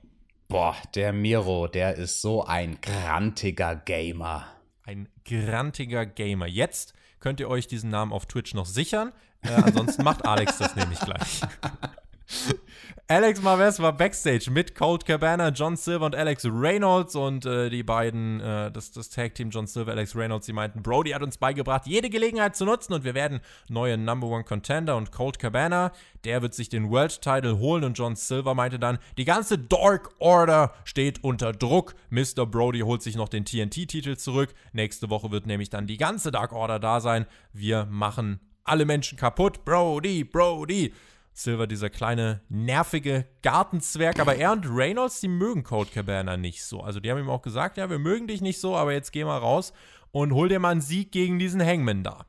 A: Boah, der Miro, der ist so ein grantiger Gamer.
B: Ein grantiger Gamer. Jetzt könnt ihr euch diesen Namen auf Twitch noch sichern. Äh, ansonsten macht Alex das nämlich gleich. Alex Marvez war backstage mit Colt Cabana, John Silver und Alex Reynolds und äh, die beiden, äh, das, das Tag-Team John Silver, Alex Reynolds, die meinten, Brody hat uns beigebracht, jede Gelegenheit zu nutzen und wir werden neue Number One Contender und Colt Cabana, der wird sich den World Title holen und John Silver meinte dann, die ganze Dark Order steht unter Druck. Mr. Brody holt sich noch den TNT-Titel zurück. Nächste Woche wird nämlich dann die ganze Dark Order da sein. Wir machen alle Menschen kaputt. Brody, Brody. Silver, dieser kleine, nervige Gartenzwerg. Aber er und Reynolds, die mögen Cold Cabana nicht so. Also die haben ihm auch gesagt, ja, wir mögen dich nicht so, aber jetzt geh mal raus und hol dir mal einen Sieg gegen diesen Hangman da.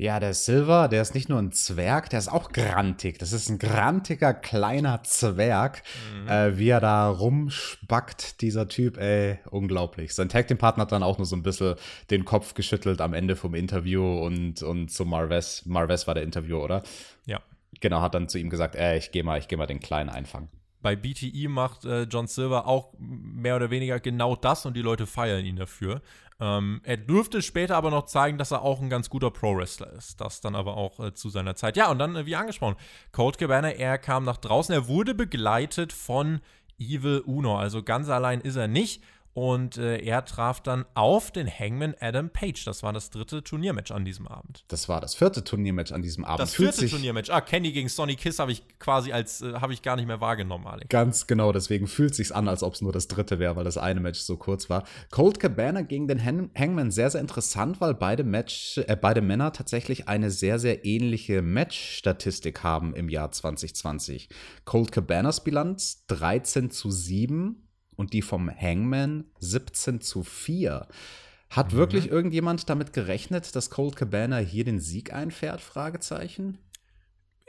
A: Ja, der Silver, der ist nicht nur ein Zwerg, der ist auch grantig. Das ist ein grantiger kleiner Zwerg, mhm. äh, wie er da rumspackt, dieser Typ, ey, unglaublich. Sein Tag Team Partner hat dann auch nur so ein bisschen den Kopf geschüttelt am Ende vom Interview und, und zu Marves. Marves war der Interview, oder?
B: Ja.
A: Genau, hat dann zu ihm gesagt, ey, ich gehe mal, ich gehe mal den Kleinen einfangen.
B: Bei BTE macht äh, John Silver auch mehr oder weniger genau das und die Leute feiern ihn dafür. Ähm, er dürfte später aber noch zeigen, dass er auch ein ganz guter Pro-Wrestler ist. Das dann aber auch äh, zu seiner Zeit. Ja, und dann, äh, wie angesprochen, Colt Cabana, er kam nach draußen. Er wurde begleitet von Evil Uno. Also ganz allein ist er nicht. Und äh, er traf dann auf den Hangman Adam Page. Das war das dritte Turniermatch an diesem Abend.
A: Das war das vierte Turniermatch an diesem Abend.
B: Das vierte Turniermatch. Ah, Kenny gegen Sonny Kiss habe ich quasi als, äh, habe ich gar nicht mehr wahrgenommen, Alex.
A: Ganz genau, deswegen fühlt es sich an, als ob es nur das dritte wäre, weil das eine Match so kurz war. Colt Cabana gegen den Han Hangman sehr, sehr interessant, weil beide, Match, äh, beide Männer tatsächlich eine sehr, sehr ähnliche Match-Statistik haben im Jahr 2020. Colt Cabanas Bilanz 13 zu 7 und die vom Hangman 17 zu 4. Hat mhm. wirklich irgendjemand damit gerechnet, dass Cold Cabana hier den Sieg einfährt? Fragezeichen.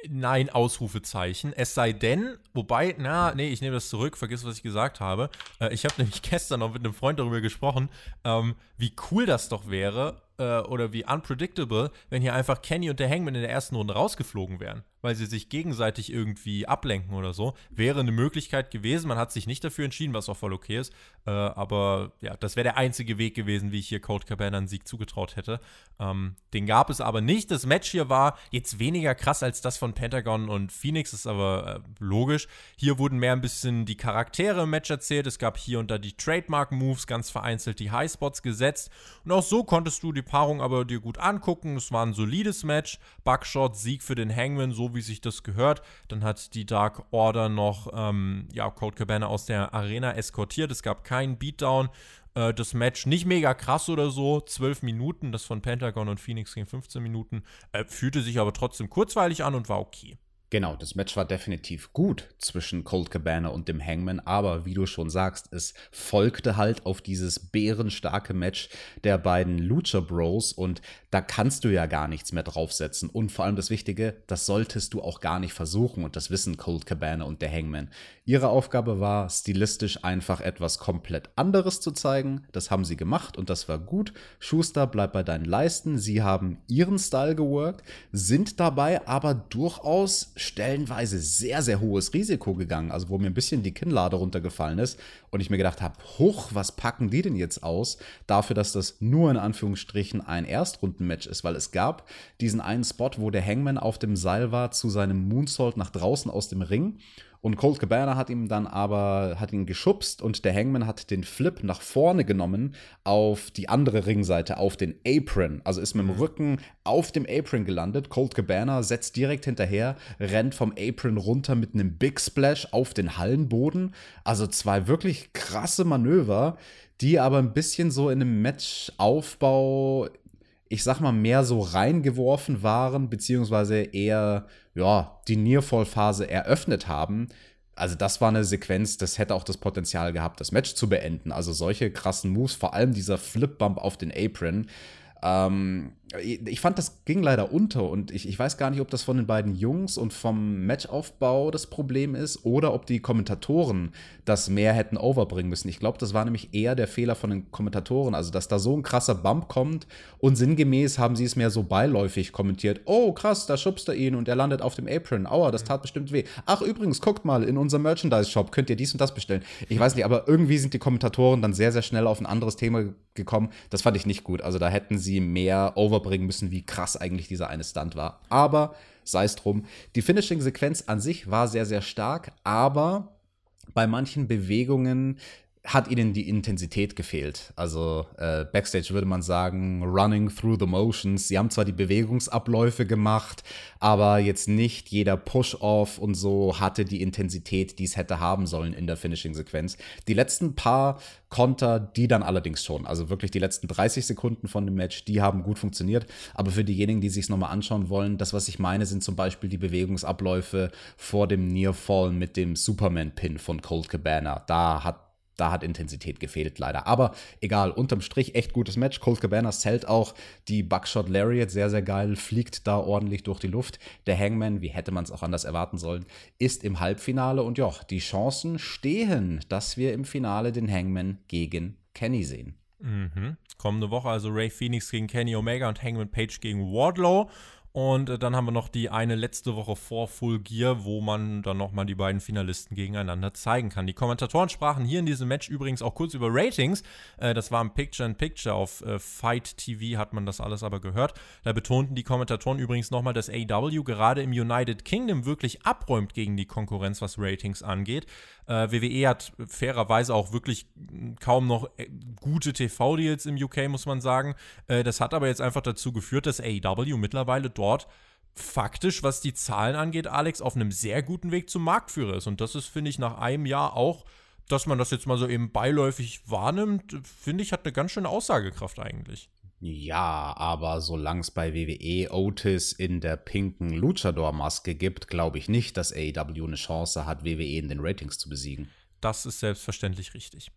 B: Nein, Ausrufezeichen. Es sei denn, wobei, na, nee, ich nehme das zurück, vergiss, was ich gesagt habe. Äh, ich habe nämlich gestern noch mit einem Freund darüber gesprochen, ähm, wie cool das doch wäre, äh, oder wie unpredictable, wenn hier einfach Kenny und der Hangman in der ersten Runde rausgeflogen wären weil sie sich gegenseitig irgendwie ablenken oder so. Wäre eine Möglichkeit gewesen. Man hat sich nicht dafür entschieden, was auch voll okay ist. Äh, aber ja, das wäre der einzige Weg gewesen, wie ich hier Cold Cabana einen Sieg zugetraut hätte. Ähm, den gab es aber nicht. Das Match hier war jetzt weniger krass als das von Pentagon und Phoenix, ist aber äh, logisch. Hier wurden mehr ein bisschen die Charaktere im Match erzählt. Es gab hier und da die Trademark-Moves, ganz vereinzelt die Highspots gesetzt. Und auch so konntest du die Paarung aber dir gut angucken. Es war ein solides Match. Buckshot, Sieg für den Hangman, so wie sich das gehört. Dann hat die Dark Order noch ähm, ja, Code Cabana aus der Arena eskortiert. Es gab keinen Beatdown. Äh, das Match nicht mega krass oder so. 12 Minuten, das von Pentagon und Phoenix ging 15 Minuten. Äh, fühlte sich aber trotzdem kurzweilig an und war okay.
A: Genau, das Match war definitiv gut zwischen Colt Cabana und dem Hangman, aber wie du schon sagst, es folgte halt auf dieses bärenstarke Match der beiden Lucha Bros und da kannst du ja gar nichts mehr draufsetzen. Und vor allem das Wichtige, das solltest du auch gar nicht versuchen und das wissen Colt Cabana und der Hangman. Ihre Aufgabe war, stilistisch einfach etwas komplett anderes zu zeigen. Das haben sie gemacht und das war gut. Schuster, bleib bei deinen Leisten. Sie haben ihren Style geworkt, sind dabei aber durchaus stellenweise sehr, sehr hohes Risiko gegangen. Also, wo mir ein bisschen die Kinnlade runtergefallen ist und ich mir gedacht habe, hoch, was packen die denn jetzt aus? Dafür, dass das nur in Anführungsstrichen ein Erstrundenmatch ist, weil es gab diesen einen Spot, wo der Hangman auf dem Seil war zu seinem Moonsault nach draußen aus dem Ring und Colt Cabana hat ihm dann aber, hat ihn geschubst und der Hangman hat den Flip nach vorne genommen auf die andere Ringseite, auf den Apron. Also ist mit dem mhm. Rücken auf dem Apron gelandet. Colt Cabana setzt direkt hinterher, rennt vom Apron runter mit einem Big Splash auf den Hallenboden. Also zwei wirklich krasse Manöver, die aber ein bisschen so in einem Matchaufbau ich sag mal, mehr so reingeworfen waren, beziehungsweise eher, ja, die Nearfall-Phase eröffnet haben. Also, das war eine Sequenz, das hätte auch das Potenzial gehabt, das Match zu beenden. Also, solche krassen Moves, vor allem dieser Flip-Bump auf den Apron, ähm, ich fand, das ging leider unter und ich, ich weiß gar nicht, ob das von den beiden Jungs und vom Matchaufbau das Problem ist oder ob die Kommentatoren das mehr hätten overbringen müssen. Ich glaube, das war nämlich eher der Fehler von den Kommentatoren, also dass da so ein krasser Bump kommt und sinngemäß haben sie es mehr so beiläufig kommentiert. Oh, krass, da schubst er ihn und er landet auf dem Apron. Aua, das tat bestimmt weh. Ach, übrigens, guckt mal, in unserem Merchandise-Shop könnt ihr dies und das bestellen. Ich weiß nicht, aber irgendwie sind die Kommentatoren dann sehr, sehr schnell auf ein anderes Thema gekommen. Das fand ich nicht gut. Also da hätten sie mehr over rüberbringen müssen, wie krass eigentlich dieser eine Stunt war. Aber sei es drum. Die Finishing-Sequenz an sich war sehr, sehr stark, aber bei manchen Bewegungen hat ihnen die Intensität gefehlt. Also äh, backstage würde man sagen, running through the motions. Sie haben zwar die Bewegungsabläufe gemacht, aber jetzt nicht jeder Push-Off und so hatte die Intensität, die es hätte haben sollen in der Finishing-Sequenz. Die letzten paar Konter, die dann allerdings schon. Also wirklich die letzten 30 Sekunden von dem Match, die haben gut funktioniert. Aber für diejenigen, die sich es nochmal anschauen wollen, das, was ich meine, sind zum Beispiel die Bewegungsabläufe vor dem Nearfall mit dem Superman-Pin von Cold Cabana. Da hat da hat Intensität gefehlt, leider. Aber egal, unterm Strich echt gutes Match. Colt Cabana zählt auch die Buckshot Lariat, sehr, sehr geil, fliegt da ordentlich durch die Luft. Der Hangman, wie hätte man es auch anders erwarten sollen, ist im Halbfinale und ja, die Chancen stehen, dass wir im Finale den Hangman gegen Kenny sehen.
B: Mhm. Kommende Woche also Ray Phoenix gegen Kenny Omega und Hangman Page gegen Wardlow. Und äh, dann haben wir noch die eine letzte Woche vor Full Gear, wo man dann nochmal die beiden Finalisten gegeneinander zeigen kann. Die Kommentatoren sprachen hier in diesem Match übrigens auch kurz über Ratings. Äh, das war ein Picture-in-Picture. Auf äh, Fight TV hat man das alles aber gehört. Da betonten die Kommentatoren übrigens nochmal, dass AW gerade im United Kingdom wirklich abräumt gegen die Konkurrenz, was Ratings angeht. Äh, WWE hat fairerweise auch wirklich kaum noch äh, gute TV-Deals im UK, muss man sagen. Äh, das hat aber jetzt einfach dazu geführt, dass AEW mittlerweile dort faktisch, was die Zahlen angeht, Alex, auf einem sehr guten Weg zum Marktführer ist. Und das ist, finde ich, nach einem Jahr auch, dass man das jetzt mal so eben beiläufig wahrnimmt, finde ich, hat eine ganz schöne Aussagekraft eigentlich.
A: Ja, aber solange es bei WWE Otis in der pinken Luchador-Maske gibt, glaube ich nicht, dass AEW eine Chance hat, WWE in den Ratings zu besiegen.
B: Das ist selbstverständlich richtig.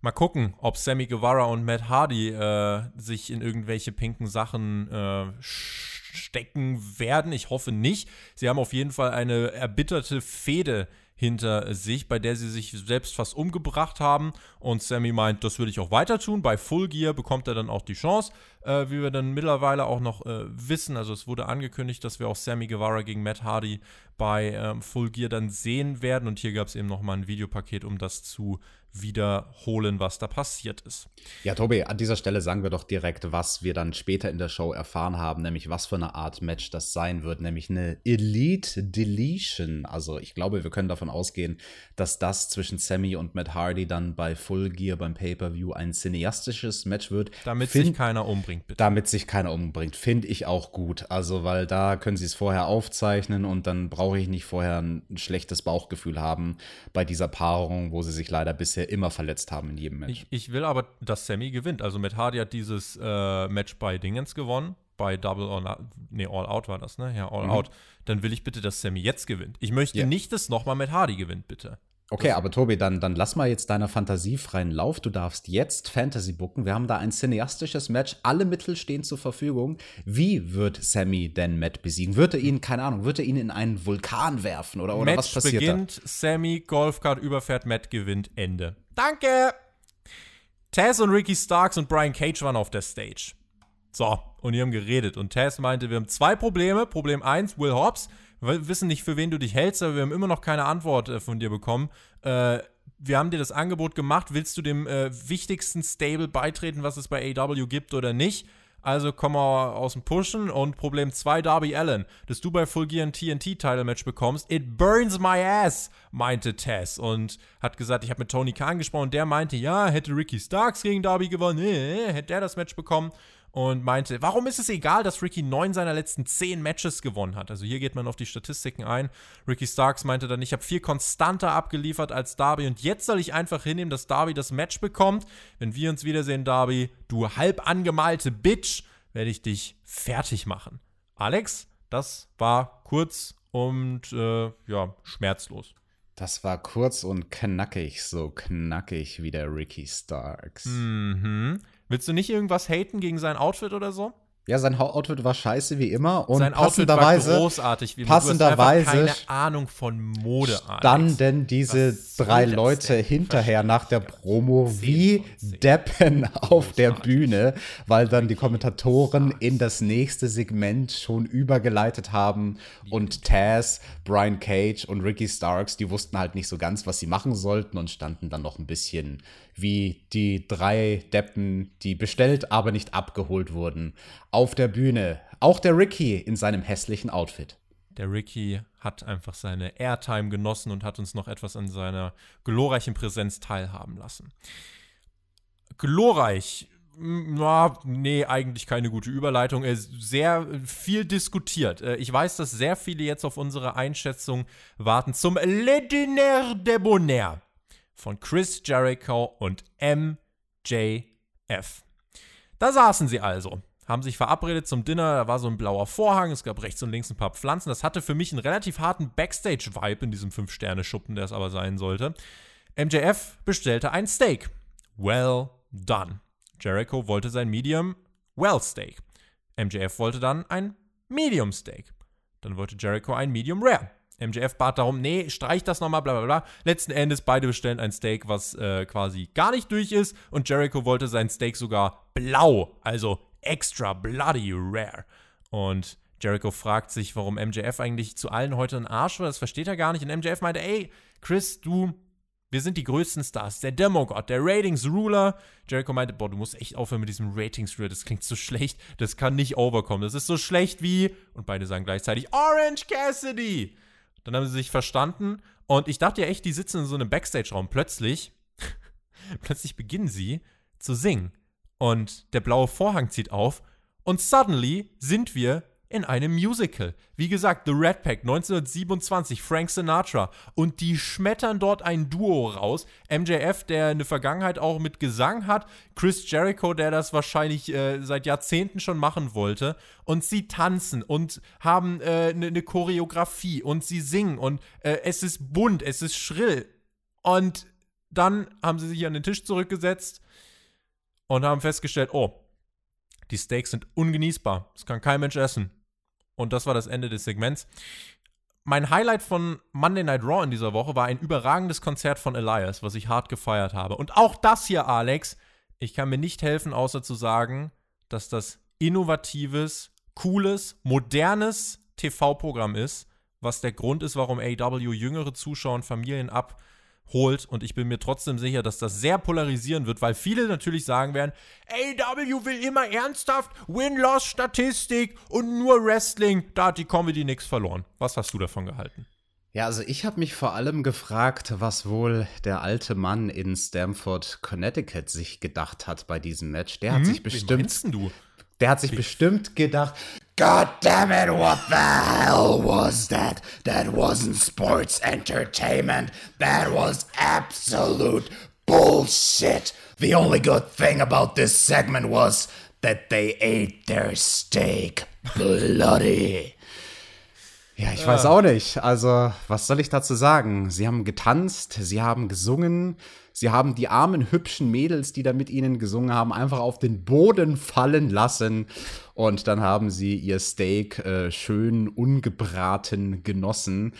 B: Mal gucken, ob Sammy Guevara und Matt Hardy äh, sich in irgendwelche pinken Sachen äh, stecken werden. Ich hoffe nicht. Sie haben auf jeden Fall eine erbitterte Fehde hinter sich, bei der sie sich selbst fast umgebracht haben. Und Sammy meint, das würde ich auch weiter tun. Bei Full Gear bekommt er dann auch die Chance, äh, wie wir dann mittlerweile auch noch äh, wissen. Also es wurde angekündigt, dass wir auch Sammy Guevara gegen Matt Hardy bei ähm, Full Gear dann sehen werden. Und hier gab es eben nochmal ein Videopaket, um das zu wiederholen, was da passiert ist.
A: Ja, Tobi, an dieser Stelle sagen wir doch direkt, was wir dann später in der Show erfahren haben, nämlich was für eine Art Match das sein wird, nämlich eine Elite Deletion. Also ich glaube, wir können davon ausgehen, dass das zwischen Sammy und Matt Hardy dann bei Full Gear beim Pay-Per-View ein cineastisches Match wird.
B: Damit Find, sich keiner umbringt,
A: bitte. Damit sich keiner umbringt, finde ich auch gut. Also, weil da können sie es vorher aufzeichnen und dann brauche ich nicht vorher ein schlechtes Bauchgefühl haben bei dieser Paarung, wo sie sich leider bisher bisher immer verletzt haben in jedem Match.
B: Ich, ich will aber, dass Sammy gewinnt. Also Matt Hardy hat dieses äh, Match bei Dingens gewonnen, bei Double or Not, nee, All Out war das, ne? Ja, All
A: Mhm.
B: Out. Dann will ich bitte, dass Sammy jetzt gewinnt. Ich möchte
A: Ja.
B: nicht, dass nochmal Matt Hardy gewinnt, bitte.
A: Okay, aber Tobi, dann, dann lass mal jetzt deiner Fantasie freien Lauf. Du darfst jetzt Fantasy booken. Wir haben da ein cineastisches Match. Alle Mittel stehen zur Verfügung. Wie wird Sammy denn Matt besiegen? Wird er ihn, keine Ahnung, wird er ihn in einen Vulkan werfen oder, oder was
B: Match
A: passiert
B: beginnt, Sammy, Golfcart überfährt, Matt gewinnt, Ende. Danke! Taz und Ricky Starks und Brian Cage waren auf der Stage. So, und die haben geredet. Und Taz meinte, wir haben zwei Probleme. Problem eins, Will Hobbs. Wir wissen nicht, für wen du dich hältst, aber wir haben immer noch keine Antwort äh, von dir bekommen. Äh, wir haben dir das Angebot gemacht. Willst du dem äh, wichtigsten Stable beitreten, was es bei AW gibt oder nicht? Also komm mal aus dem Pushen. Und Problem 2, Darby Allen, dass du bei Full Gear ein TNT-Title-Match bekommst. It burns my ass, meinte Tess. Und hat gesagt, ich habe mit Tony Khan gesprochen. Der meinte, ja, hätte Ricky Starks gegen Darby gewonnen, äh, hätte der das Match bekommen. Und meinte, warum ist es egal, dass Ricky neun seiner letzten zehn Matches gewonnen hat? Also hier geht man auf die Statistiken ein. Ricky Starks meinte dann, ich habe viel konstanter abgeliefert als Darby und jetzt soll ich einfach hinnehmen, dass Darby das Match bekommt. Wenn wir uns wiedersehen, Darby, du halb angemalte Bitch, werde ich dich fertig machen. Alex, das war kurz und äh, ja, schmerzlos.
A: Das war kurz und knackig, so knackig wie der Ricky Starks.
B: Mhm. Willst du nicht irgendwas haten gegen sein Outfit oder so?
A: Ja, sein Outfit war scheiße wie immer und
B: sein Outfit war
A: passenderweise
B: großartig. Wie
A: passenderweise
B: hast einfach keine Ahnung von Mode, Alex.
A: standen diese drei Leute hinterher nach der Promo wie. Deppen auf der. Bühne, weil dann die Kommentatoren in das nächste Segment schon übergeleitet haben und Taz, Brian Cage und Ricky Starks, die wussten halt nicht so ganz, was sie machen sollten und standen dann noch ein bisschen wie die drei Deppen, die bestellt, aber nicht abgeholt wurden, auf der Bühne. Auch der Ricky in seinem hässlichen Outfit.
B: Der Ricky hat einfach seine Airtime genossen und hat uns noch etwas an seiner glorreichen Präsenz teilhaben lassen. Glorreich. Na, nee, eigentlich keine gute Überleitung. Er sehr äh, viel diskutiert. Äh, Ich weiß, dass sehr viele jetzt auf unsere Einschätzung warten zum Le Dîner de Bonheur von Chris Jericho und MJF. Da saßen sie also, haben sich verabredet zum Dinner, da war so ein blauer Vorhang, es gab rechts und links ein paar Pflanzen. Das hatte für mich einen relativ harten Backstage-Vibe in diesem Fünf-Sterne-Schuppen, der es aber sein sollte. MJF bestellte ein Steak. Well done. Jericho wollte sein Medium Well Steak. MJF wollte dann ein Medium Steak. Dann wollte Jericho ein Medium Rare. MJF bat darum, nee, streich das nochmal, bla bla bla. Letzten Endes, beide bestellen ein Steak, was äh, quasi gar nicht durch ist. Und Jericho wollte sein Steak sogar blau, also extra bloody rare. Und Jericho fragt sich, warum MJF eigentlich zu allen heute ein Arsch war. Das versteht er gar nicht. Und MJF meinte, ey, Chris, du, wir sind die größten Stars. Der Demogod, der Ratings-Ruler. Jericho meinte, boah, du musst echt aufhören mit diesem Ratings-Ruler. Das klingt so schlecht. Das kann nicht overkommen. Das ist so schlecht wie, und beide sagen gleichzeitig, Orange Cassidy. Dann haben sie sich verstanden. Und ich dachte ja echt, die sitzen in so einem Backstage-Raum. Plötzlich, plötzlich beginnen sie zu singen. Und der blaue Vorhang zieht auf. Und suddenly sind wir in einem Musical. Wie gesagt, The Red Pack 1927, Frank Sinatra. Und die schmettern dort ein Duo raus. MJF, der eine Vergangenheit auch mit Gesang hat. Chris Jericho, der das wahrscheinlich äh, seit Jahrzehnten schon machen wollte. Und sie tanzen und haben eine äh, ne- ne Choreografie und sie singen. Und äh, es ist bunt, es ist schrill. Und dann haben sie sich an den Tisch zurückgesetzt und haben festgestellt, oh, die Steaks sind ungenießbar. Das kann kein Mensch essen. Und das war das Ende des Segments. Mein Highlight von Monday Night Raw in dieser Woche war ein überragendes Konzert von Elias, was ich hart gefeiert habe. Und auch das hier, Alex, ich kann mir nicht helfen, außer zu sagen, dass das innovatives, cooles, modernes TV-Programm ist, was der Grund ist, warum AW jüngere Zuschauer und Familien abholt. Und ich bin mir trotzdem sicher, dass das sehr polarisieren wird, weil viele natürlich sagen werden, AW will immer ernsthaft Win-Loss-Statistik und nur Wrestling. Da hat die Comedy nichts verloren. Was hast du davon gehalten?
A: Ja, also ich habe mich vor allem gefragt, was wohl der alte Mann in Stamford, Connecticut sich gedacht hat bei diesem Match. Der hat sich
B: Hm? Wen
A: bestimmt,
B: du?
A: Der hat sich bestimmt gedacht, God damn it, what the hell was that? That wasn't sports entertainment. That was absolute bullshit. The only good thing about this segment was that they ate their steak bloody. Ja, ich weiß auch nicht. Also, was soll ich dazu sagen? Sie haben getanzt, sie haben gesungen, sie haben die armen, hübschen Mädels, die da mit ihnen gesungen haben, einfach auf den Boden fallen lassen. Und dann haben sie ihr Steak äh, schön ungebraten genossen.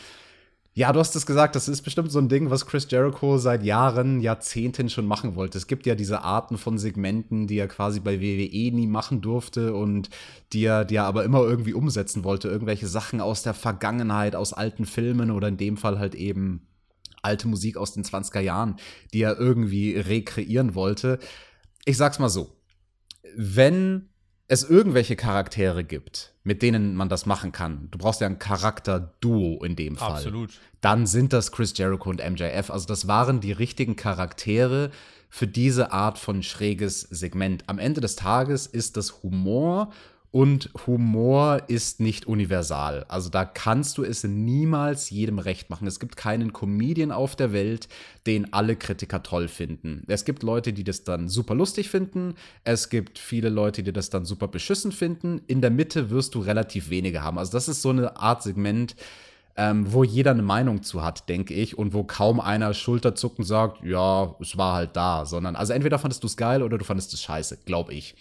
A: Ja, du hast es gesagt, das ist bestimmt so ein Ding, was Chris Jericho seit Jahren, Jahrzehnten schon machen wollte. Es gibt ja diese Arten von Segmenten, die er quasi bei WWE nie machen durfte und die er, die er aber immer irgendwie umsetzen wollte. Irgendwelche Sachen aus der Vergangenheit, aus alten Filmen oder in dem Fall halt eben alte Musik aus den 20er Jahren, die er irgendwie rekreieren wollte. Ich sag's mal so. Wenn es irgendwelche Charaktere gibt, mit denen man das machen kann, du brauchst ja ein Charakterduo in dem Fall.
B: Absolut.
A: Dann sind das Chris Jericho und MJF. Also das waren die richtigen Charaktere für diese Art von schräges Segment. Am Ende des Tages ist das Humor und Humor ist nicht universal. Also da kannst du es niemals jedem recht machen. Es gibt keinen Comedian auf der Welt, den alle Kritiker toll finden. Es gibt Leute, die das dann super lustig finden. Es gibt viele Leute, die das dann super beschissen finden. In der Mitte wirst du relativ wenige haben. Also das ist so eine Art Segment, ähm, wo jeder eine Meinung zu hat, denke ich, und wo kaum einer Schulterzucken sagt, ja, es war halt da, sondern also entweder fandest du es geil oder du fandest es scheiße, glaube ich.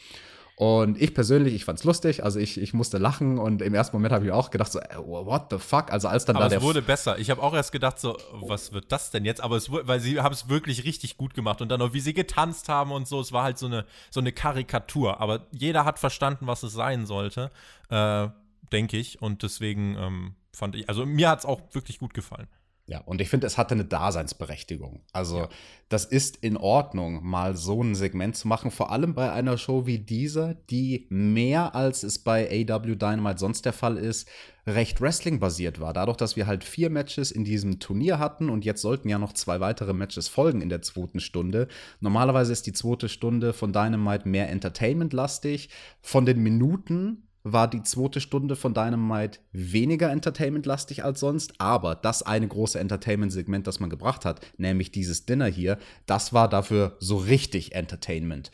A: Und ich persönlich, ich fand's lustig, also ich, ich musste lachen und im ersten Moment habe ich auch gedacht so, äh, what the fuck? Also als dann
B: Aber
A: da
B: es wurde besser. Ich habe auch erst gedacht so, was wird das denn jetzt? Aber es wurde, weil sie haben es wirklich richtig gut gemacht und dann auch wie sie getanzt haben und so, es war halt so eine so eine Karikatur. Aber jeder hat verstanden, was es sein sollte, äh, denke ich. Und deswegen ähm, fand ich, also mir hat's auch wirklich gut gefallen.
A: Ja, und ich finde, es hatte eine Daseinsberechtigung. Also, das ist in Ordnung, mal so ein Segment zu machen, vor allem bei einer Show wie dieser, die mehr als es bei AW Dynamite sonst der Fall ist, recht Wrestling-basiert war. Dadurch, dass wir halt vier Matches in diesem Turnier hatten und jetzt sollten ja noch zwei weitere Matches folgen in der zweiten Stunde. Normalerweise ist die zweite Stunde von Dynamite mehr Entertainment-lastig. Von den Minuten war die zweite Stunde von Dynamite weniger entertainmentlastig als sonst, aber das eine große Entertainment-Segment, das man gebracht hat, nämlich dieses Dinner hier, das war dafür so richtig Entertainment.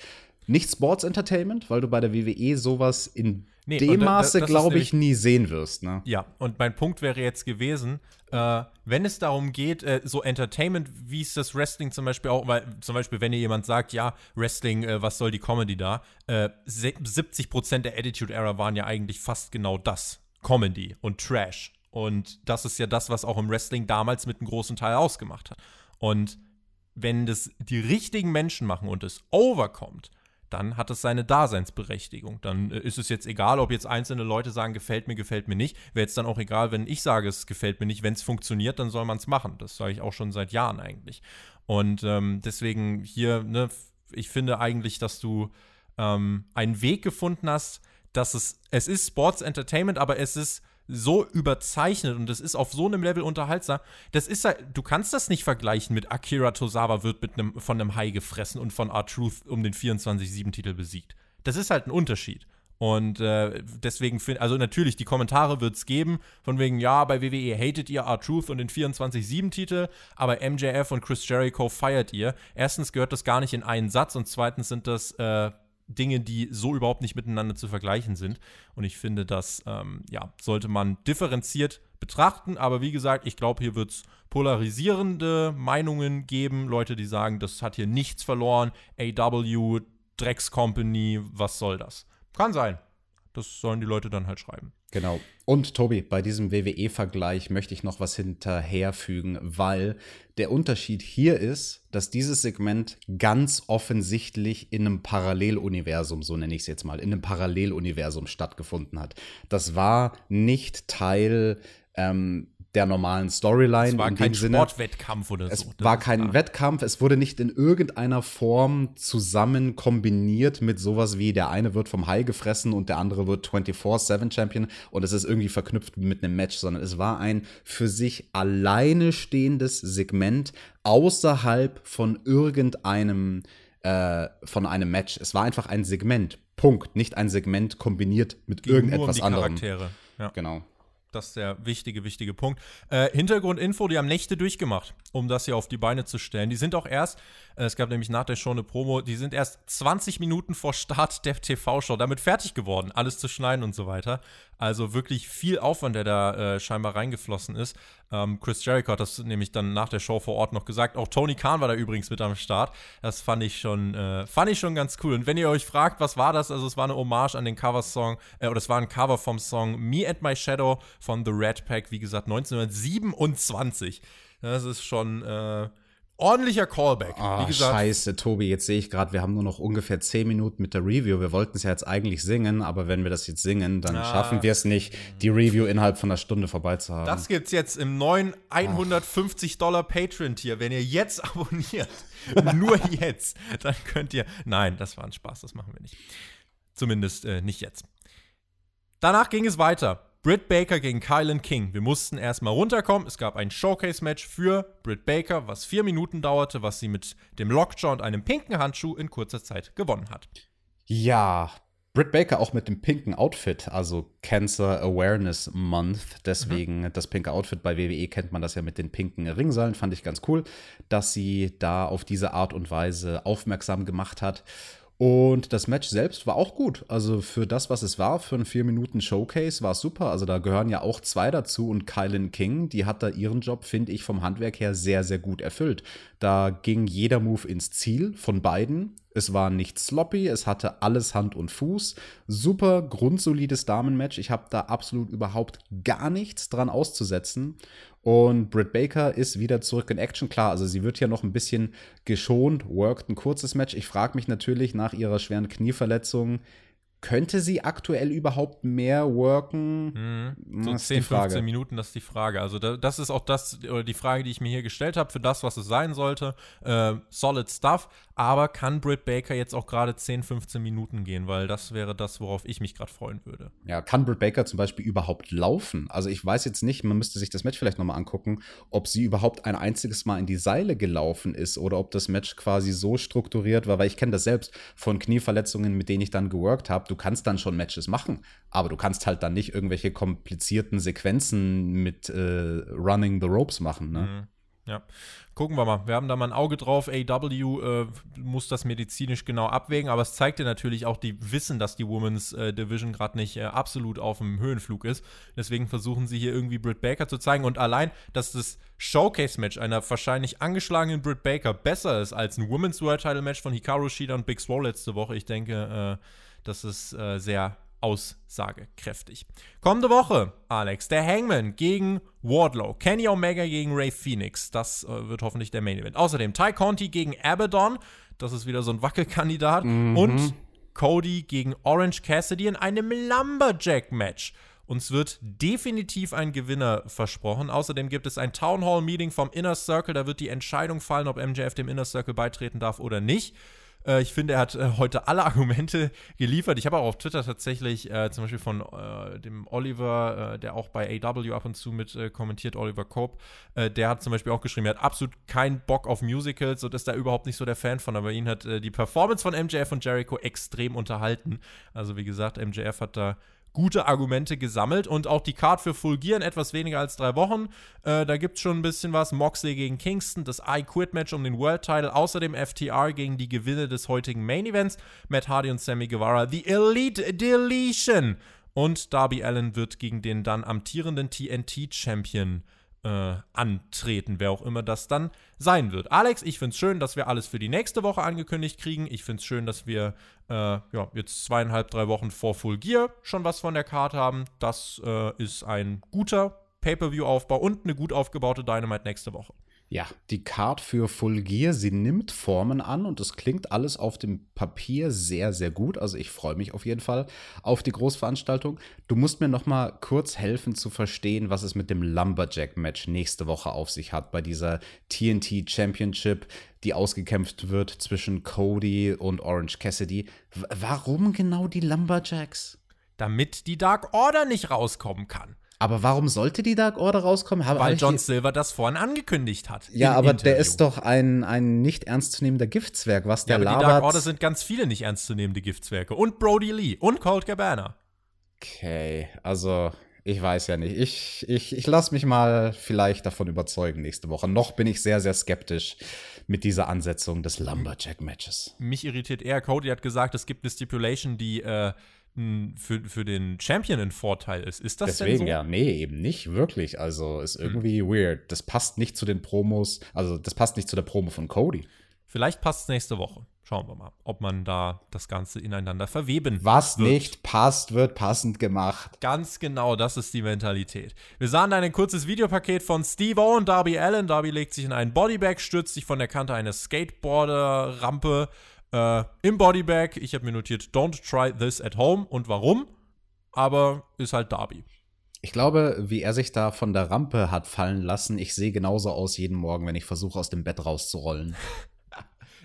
A: Nicht Sports Entertainment, weil du bei der WWE sowas in
B: Nee,
A: dem Maße, glaube ich, nie sehen wirst. Ne?
B: Ja, und mein Punkt wäre jetzt gewesen, äh, wenn es darum geht, äh, so Entertainment, wie es das Wrestling zum Beispiel auch, weil zum Beispiel, wenn ihr jemand sagt, ja, Wrestling, äh, was soll die Comedy da? Äh, se- 70% der Attitude Era waren ja eigentlich fast genau das. Comedy und Trash. Und das ist ja das, was auch im Wrestling damals mit einem großen Teil ausgemacht hat. Und wenn das die richtigen Menschen machen und es overkommt, dann hat es seine Daseinsberechtigung. Dann äh, ist es jetzt egal, ob jetzt einzelne Leute sagen, gefällt mir, gefällt mir nicht. Wäre jetzt dann auch egal, wenn ich sage, es gefällt mir nicht. Wenn es funktioniert, dann soll man es machen. Das sage ich auch schon seit Jahren eigentlich. Und ähm, deswegen hier, ne, ich finde eigentlich, dass du ähm, einen Weg gefunden hast, dass es, es ist Sports Entertainment, aber es ist so überzeichnet und es ist auf so einem Level unterhaltsam. Das ist halt, du kannst das nicht vergleichen mit Akira Tozawa wird mit einem, von einem Hai gefressen und von R-Truth um den 24-7-Titel besiegt. Das ist halt ein Unterschied. Und äh, deswegen finde also natürlich, die Kommentare wird es geben, von wegen, ja, bei WWE hatet ihr R-Truth und den 24-7-Titel, aber MJF und Chris Jericho feiert ihr. Erstens gehört das gar nicht in einen Satz und zweitens sind das äh, Dinge, die so überhaupt nicht miteinander zu vergleichen sind. Und ich finde, das ähm, ja, sollte man differenziert betrachten. Aber wie gesagt, ich glaube, hier wird es polarisierende Meinungen geben. Leute, die sagen, das hat hier nichts verloren. AW, Drecks Company, was soll das? Kann sein. Das sollen die Leute dann halt schreiben.
A: Genau. Und Tobi, bei diesem WWE-Vergleich möchte ich noch was hinterherfügen, weil der Unterschied hier ist, dass dieses Segment ganz offensichtlich in einem Paralleluniversum, so nenne ich es jetzt mal, in einem Paralleluniversum stattgefunden hat. Das war nicht Teil ähm, der normalen Storyline.
B: Es war
A: in
B: kein
A: Sinne.
B: Sportwettkampf oder
A: Es
B: so. Das
A: war
B: ist
A: kein
B: klar.
A: Wettkampf, es wurde nicht in irgendeiner Form zusammen kombiniert mit sowas wie der eine wird vom Hai gefressen und der andere wird 24-7 Champion und es ist irgendwie verknüpft mit einem Match, sondern es war ein für sich alleine stehendes Segment außerhalb von irgendeinem äh, von einem Match. Es war einfach ein Segment. Punkt. Nicht ein Segment kombiniert mit
B: Ging um
A: irgendetwas
B: die
A: anderem.
B: Charaktere. Ja.
A: Genau.
B: Das ist der wichtige, wichtige Punkt. Äh, Hintergrundinfo, die haben Nächte durchgemacht, um das hier auf die Beine zu stellen. Die sind auch erst, äh, es gab nämlich nach der Show eine Promo, die sind erst 20 Minuten vor Start der TV-Show damit fertig geworden, alles zu schneiden und so weiter. Also wirklich viel Aufwand, der da äh, scheinbar reingeflossen ist. Ähm, Chris Jericho hat das nämlich dann nach der Show vor Ort noch gesagt. Auch Tony Khan war da übrigens mit am Start. Das fand ich schon, äh, fand ich schon ganz cool. Und wenn ihr euch fragt, was war das? Also es war eine Hommage an den Cover-Song, äh, oder es war ein Cover vom Song Me and My Shadow von The Red Pack, wie gesagt, 1927. Das ist schon äh, ordentlicher Callback.
A: Oh,
B: wie gesagt,
A: scheiße, Tobi, jetzt sehe ich gerade, wir haben nur noch ungefähr 10 Minuten mit der Review. Wir wollten es ja jetzt eigentlich singen, aber wenn wir das jetzt singen, dann
B: Ah.
A: schaffen wir es nicht, die Review innerhalb von einer Stunde vorbei zu haben.
B: Das gibt's jetzt im neuen 150 Dollar Patreon-Tier. Wenn ihr jetzt abonniert, nur jetzt, dann könnt ihr. Nein, das war ein Spaß, das machen wir nicht. Zumindest äh, nicht jetzt. Danach ging es weiter. Britt Baker gegen Kylan King. Wir mussten erstmal runterkommen. Es gab ein Showcase-Match für Britt Baker, was vier Minuten dauerte, was sie mit dem Lockjaw und einem pinken Handschuh in kurzer Zeit gewonnen hat.
A: Ja, Britt Baker auch mit dem pinken Outfit, also Cancer Awareness Month. Deswegen das pinke Outfit bei WWE kennt man das ja mit den pinken Ringseilen. Fand ich ganz cool, dass sie da auf diese Art und Weise aufmerksam gemacht hat. Und das Match selbst war auch gut. Also für das, was es war, für einen 4-Minuten-Showcase war es super. Also da gehören ja auch zwei dazu und Kylan King, die hat da ihren Job, finde ich, vom Handwerk her sehr, sehr gut erfüllt. Da ging jeder Move ins Ziel von beiden. Es war nicht sloppy, es hatte alles Hand und Fuß. Super grundsolides Damenmatch. Ich habe da absolut überhaupt gar nichts dran auszusetzen. Und Britt Baker ist wieder zurück in Action. Klar, also sie wird ja noch ein bisschen geschont, worked ein kurzes Match. Ich frage mich natürlich nach ihrer schweren Knieverletzung, könnte sie aktuell überhaupt mehr worken?
B: So
A: Das ist
B: 10,
A: die Frage.
B: 15 Minuten, das ist die Frage. Also da, das ist auch das, oder die Frage, die ich mir hier gestellt habe, für das, was es sein sollte. Äh, solid Stuff, aber kann Britt Baker jetzt auch gerade 10, 15 Minuten gehen? Weil das wäre das, worauf ich mich gerade freuen würde.
A: Ja, kann Britt Baker zum Beispiel überhaupt laufen? Also ich weiß jetzt nicht, man müsste sich das Match vielleicht nochmal angucken, ob sie überhaupt ein einziges Mal in die Seile gelaufen ist oder ob das Match quasi so strukturiert war, weil ich kenne das selbst von Knieverletzungen, mit denen ich dann geworkt habe. Du kannst dann schon Matches machen, aber du kannst halt dann nicht irgendwelche komplizierten Sequenzen mit äh, Running the Ropes machen, ne?
B: Ja, gucken wir mal. Wir haben da mal ein Auge drauf. AW äh, muss das medizinisch genau abwägen, aber es zeigt dir natürlich auch, die wissen, dass die Women's äh, Division gerade nicht äh, absolut auf dem Höhenflug ist. Deswegen versuchen sie hier irgendwie Britt Baker zu zeigen. Und allein, dass das Showcase-Match einer wahrscheinlich angeschlagenen Britt Baker besser ist als ein Women's World Title Match von Hikaru Shida und Big Swole letzte Woche, ich denke, äh, das ist äh, sehr aussagekräftig. Kommende Woche, Alex, der Hangman gegen Wardlow, Kenny Omega gegen Ray Phoenix. Das äh, wird hoffentlich der Main Event. Außerdem Ty Conti gegen Abaddon. Das ist wieder so ein Wackelkandidat. Und Cody gegen Orange Cassidy in einem Lumberjack-Match. Uns wird definitiv ein Gewinner versprochen. Außerdem gibt es ein Town Hall Meeting vom Inner Circle. Da wird die Entscheidung fallen, ob MJF dem Inner Circle beitreten darf oder nicht. Äh, ich finde, er hat äh, heute alle Argumente geliefert. Ich habe auch auf Twitter tatsächlich äh, zum Beispiel von äh, dem Oliver, äh, der auch bei AW ab und zu mit äh, kommentiert, Oliver Cope, der hat zum Beispiel auch geschrieben, er hat absolut keinen Bock auf Musicals und ist da überhaupt nicht so der Fan von, aber ihn hat die Performance von MJF und Jericho extrem unterhalten. Also wie gesagt, MJF hat da gute Argumente gesammelt und auch die Card für Full Gear in etwas weniger als drei Wochen. Äh, da gibt es schon ein bisschen was. Moxley gegen Kingston, das I Quit Match um den World Title, außerdem FTR gegen die Gewinne des heutigen Main Events, Matt Hardy und Sammy Guevara, The Elite Deletion. Und Darby Allen wird gegen den dann amtierenden TNT-Champion äh, antreten, wer auch immer das dann sein wird. Alex, ich finde es schön, dass wir alles für die nächste Woche angekündigt kriegen. Ich finde es schön, dass wir äh, ja, jetzt zweieinhalb, drei Wochen vor Full Gear schon was von der Karte haben. Das äh, ist ein guter Pay-Per-View-Aufbau und eine gut aufgebaute Dynamite nächste Woche.
A: Ja, die Card für Full Gear, sie nimmt Formen an und es klingt alles auf dem Papier sehr, sehr gut. Also ich freue mich auf jeden Fall auf die Großveranstaltung. Du musst mir noch mal kurz helfen zu verstehen, was es mit dem Lumberjack-Match nächste Woche auf sich hat bei dieser TNT Championship, die ausgekämpft wird zwischen Cody und Orange Cassidy. W warum genau die Lumberjacks?
B: Damit die Dark Order nicht rauskommen kann.
A: Aber warum sollte die Dark Order rauskommen? Hab-
B: Weil John
A: die-
B: Silver das vorhin angekündigt hat.
A: ja, aber der
B: Interview.
A: ist doch ein, ein nicht ernstzunehmender Giftzwerg. Was
B: Ja,
A: der
B: aber die
A: labert.
B: Dark Order sind ganz viele nicht ernstzunehmende Giftzwerge. Und Brody Lee und Colt Cabana.
A: Okay, also ich weiß ja nicht. Ich, ich, ich lasse mich mal vielleicht davon überzeugen nächste Woche. Noch bin ich sehr, sehr skeptisch mit dieser Ansetzung des Lumberjack-Matches.
B: Mich irritiert eher, Cody hat gesagt, es gibt eine Stipulation, die äh, für, für den Champion ein Vorteil ist. Ist das
A: Deswegen,
B: denn so?
A: ja, nee, eben nicht wirklich. Also ist irgendwie hm. weird. Das passt nicht zu den Promos, also das passt nicht zu der Promo von Cody.
B: Vielleicht passt es nächste Woche. Schauen wir mal, ob man da das Ganze ineinander verweben
A: Was wird. nicht passt, wird passend gemacht.
B: Ganz genau, das ist die Mentalität. Wir sahen ein kurzes Videopaket von Steve O und Darby Allen. Darby legt sich in einen Bodybag, stürzt sich von der Kante einer Skateboarder-Rampe äh, im Bodybag. Ich habe mir notiert, don't try this at home. Und warum? Aber ist halt Darby.
A: Ich glaube, wie er sich da von der Rampe hat fallen lassen, ich sehe genauso aus jeden Morgen, wenn ich versuche, aus dem Bett rauszurollen.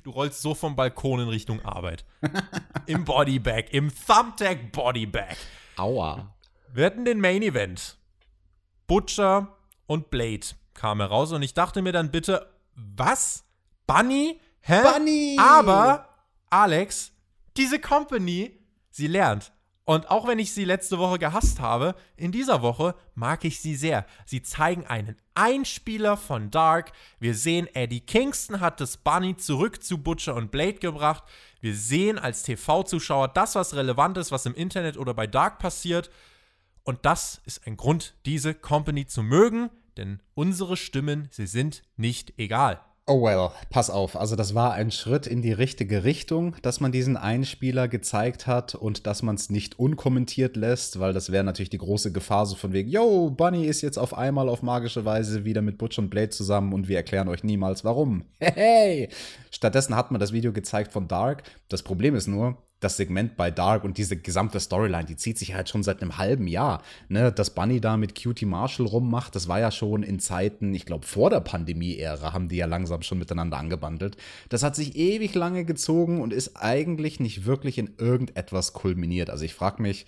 B: Du rollst so vom Balkon in Richtung Arbeit. Im Bodybag, im Thumbtack Bodybag.
A: Aua.
B: Wir hatten den Main Event. Butcher und Blade kamen heraus und ich dachte mir dann bitte, was? Bunny?
A: Hä?
B: Bunny! Aber, Alex, diese Company, sie lernt. Und auch wenn ich sie letzte Woche gehasst habe, in dieser Woche mag ich sie sehr. Sie zeigen einen Einspieler von Dark. Wir sehen, Eddie Kingston hat das Bunny zurück zu Butcher und Blade gebracht. Wir sehen als TV-Zuschauer das, was relevant ist, was im Internet oder bei Dark passiert. Und das ist ein Grund, diese Company zu mögen, denn unsere Stimmen, sie sind nicht egal.
A: Oh well, pass auf. Also das war ein Schritt in die richtige Richtung, dass man diesen Einspieler gezeigt hat und dass man es nicht unkommentiert lässt, weil das wäre natürlich die große Gefahr so von wegen, yo, Bunny ist jetzt auf einmal auf magische Weise wieder mit Butch und Blade zusammen und wir erklären euch niemals warum. Hey! Stattdessen hat man das Video gezeigt von Dark. Das Problem ist nur, das Segment bei Dark und diese gesamte Storyline, die zieht sich halt schon seit einem halben Jahr. Ne? Dass Bunny da mit Cutie Marshall rummacht, das war ja schon in Zeiten, ich glaube, vor der Pandemie-Ära haben die ja langsam schon miteinander angebandelt. Das hat sich ewig lange gezogen und ist eigentlich nicht wirklich in irgendetwas kulminiert. Also ich frage mich,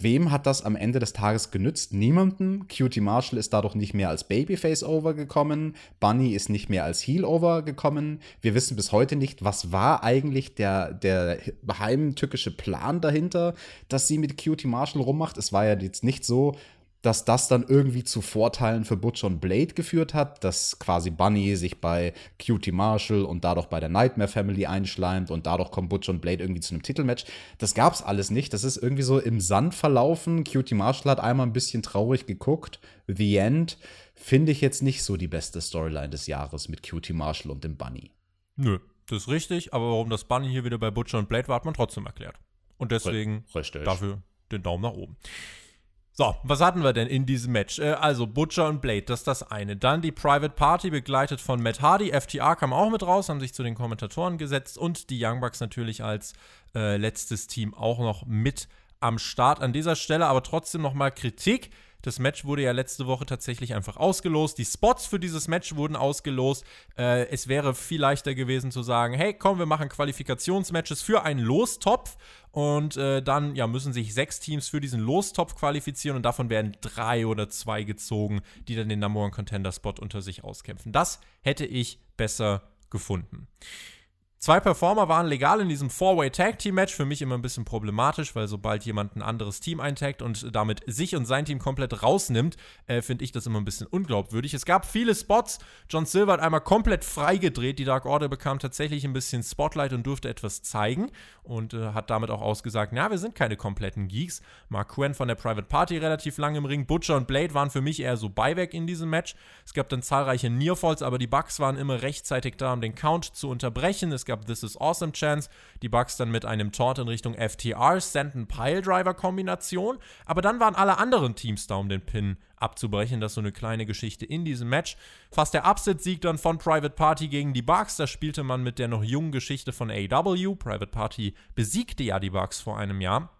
A: Wem hat das am Ende des Tages genützt? Niemandem. Cutie Marshall ist dadurch nicht mehr als Babyface overgekommen. Bunny ist nicht mehr als Heel overgekommen. Wir wissen bis heute nicht, was war eigentlich der, der heimtückische Plan dahinter, dass sie mit Cutie Marshall rummacht. Es war ja jetzt nicht so, dass das dann irgendwie zu Vorteilen für Butch und Blade geführt hat, dass quasi Bunny sich bei Cutie Marshall und dadurch bei der Nightmare Family einschleimt und dadurch kommt Butch und Blade irgendwie zu einem Titelmatch. Das gab's alles nicht. Das ist irgendwie so im Sand verlaufen. Cutie Marshall hat einmal ein bisschen traurig geguckt. The End finde ich jetzt nicht so die beste Storyline des Jahres mit Cutie Marshall und dem Bunny.
B: Nö, das ist richtig, aber warum das Bunny hier wieder bei Butcher und Blade war, hat man trotzdem erklärt. Und deswegen
A: Richtig.
B: dafür den Daumen nach oben. So, was hatten wir denn in diesem Match? Äh, also Butcher und Blade, das ist das eine. Dann die Private Party, begleitet von Matt Hardy. FTR kam auch mit raus, haben sich zu den Kommentatoren gesetzt und die Young Bucks natürlich als äh, letztes Team auch noch mit am Start. An dieser Stelle aber trotzdem nochmal Kritik. Das Match wurde ja letzte Woche tatsächlich einfach ausgelost. Die Spots für dieses Match wurden ausgelost. Äh, es wäre viel leichter gewesen zu sagen, hey, komm, wir machen Qualifikationsmatches für einen Lostopf und äh, dann ja, müssen sich sechs Teams für diesen Lostopf qualifizieren und davon werden drei oder zwei gezogen, die dann den Number One Contender Spot unter sich auskämpfen. Das hätte ich besser gefunden. Zwei Performer waren legal in diesem Four-Way Tag Team Match. Für mich immer ein bisschen problematisch, weil sobald jemand ein anderes Team eintaggt und damit sich und sein Team komplett rausnimmt, äh, finde ich das immer ein bisschen unglaubwürdig. Es gab viele Spots. John Silver hat einmal komplett freigedreht. Die Dark Order bekam tatsächlich ein bisschen Spotlight und durfte etwas zeigen und äh, hat damit auch ausgesagt, na, wir sind keine kompletten Geeks. Mark Quinn von der Private Party relativ lang im Ring. Butcher und Blade waren für mich eher so Beiwerk in diesem Match. Es gab dann zahlreiche Nearfalls, aber die Bugs waren immer rechtzeitig da, um den Count zu unterbrechen. Es gab This is Awesome Chance. Die Bugs dann mit einem Taunt in Richtung FTR, Stanton Piledriver Kombination. Aber dann waren alle anderen Teams da, um den Pin abzubrechen. Das ist so eine kleine Geschichte in diesem Match. Fast der Upset-Sieg dann von Private Party gegen die Bugs. Da spielte man mit der noch jungen Geschichte von AW. Private Party besiegte ja die Bugs vor einem Jahr.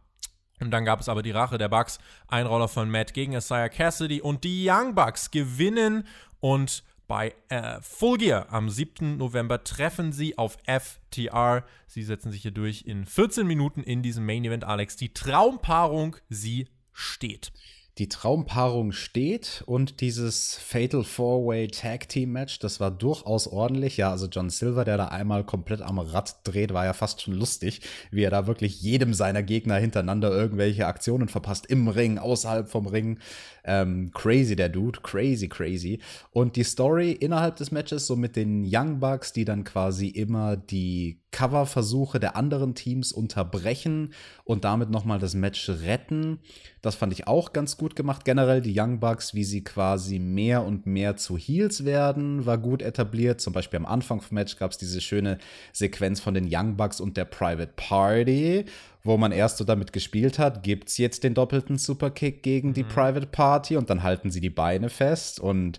B: Und dann gab es aber die Rache der Bugs. Einroller von Matt gegen Isaiah Cassidy und die Young Bucks gewinnen und bei äh, Full Gear am 7. November treffen sie auf FTR. Sie setzen sich hier durch in 14 Minuten in diesem Main Event, Alex. Die Traumpaarung, sie steht.
A: Die Traumpaarung steht und dieses Fatal Four-Way Tag Team Match, das war durchaus ordentlich. Ja, also John Silver, der da einmal komplett am Rad dreht, war ja fast schon lustig, wie er da wirklich jedem seiner Gegner hintereinander irgendwelche Aktionen verpasst. Im Ring, außerhalb vom Ring. Ähm, crazy, der Dude. Crazy, crazy. Und die Story innerhalb des Matches, so mit den Young Bucks, die dann quasi immer die Coverversuche der anderen Teams unterbrechen und damit nochmal das Match retten. Das fand ich auch ganz gut gemacht. Generell die Young Bucks, wie sie quasi mehr und mehr zu Heels werden, war gut etabliert. Zum Beispiel am Anfang vom Match gab es diese schöne Sequenz von den Young Bucks und der Private Party, wo man erst so damit gespielt hat, gibt es jetzt den doppelten Superkick gegen mhm. die Private Party und dann halten sie die Beine fest und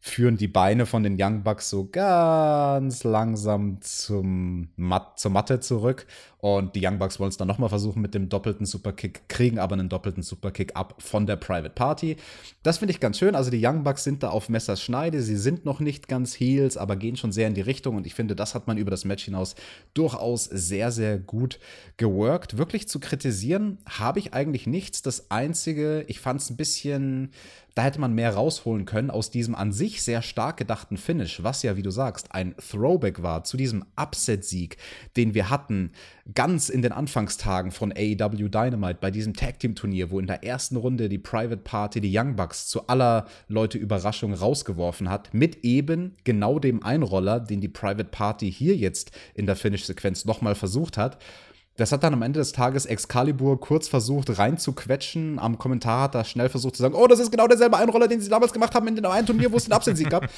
A: führen die Beine von den Young Bucks so ganz langsam zum Mat zur Matte zurück. Und die Young Bucks wollen es dann nochmal versuchen mit dem doppelten Superkick, kriegen aber einen doppelten Superkick ab von der Private Party. Das finde ich ganz schön. Also die Young Bucks sind da auf Messers Schneide. Sie sind noch nicht ganz Heels, aber gehen schon sehr in die Richtung. Und ich finde, das hat man über das Match hinaus durchaus sehr, sehr gut geworkt. Wirklich zu kritisieren habe ich eigentlich nichts. Das Einzige, ich fand es ein bisschen da hätte man mehr rausholen können aus diesem an sich sehr stark gedachten Finish, was ja, wie du sagst, ein Throwback war zu diesem Upset-Sieg, den wir hatten, ganz in den Anfangstagen von AEW Dynamite bei diesem Tag Team Turnier, wo in der ersten Runde die Private Party die Young Bucks zu aller Leute Überraschung rausgeworfen hat, mit eben genau dem Einroller, den die Private Party hier jetzt in der Finish-Sequenz nochmal versucht hat. Das hat dann am Ende des Tages Excalibur kurz versucht reinzuquetschen. Am Kommentar hat er schnell versucht zu sagen, oh, das ist genau derselbe Einroller, den sie damals gemacht haben in dem einen Turnier, wo es den Absensieg gab.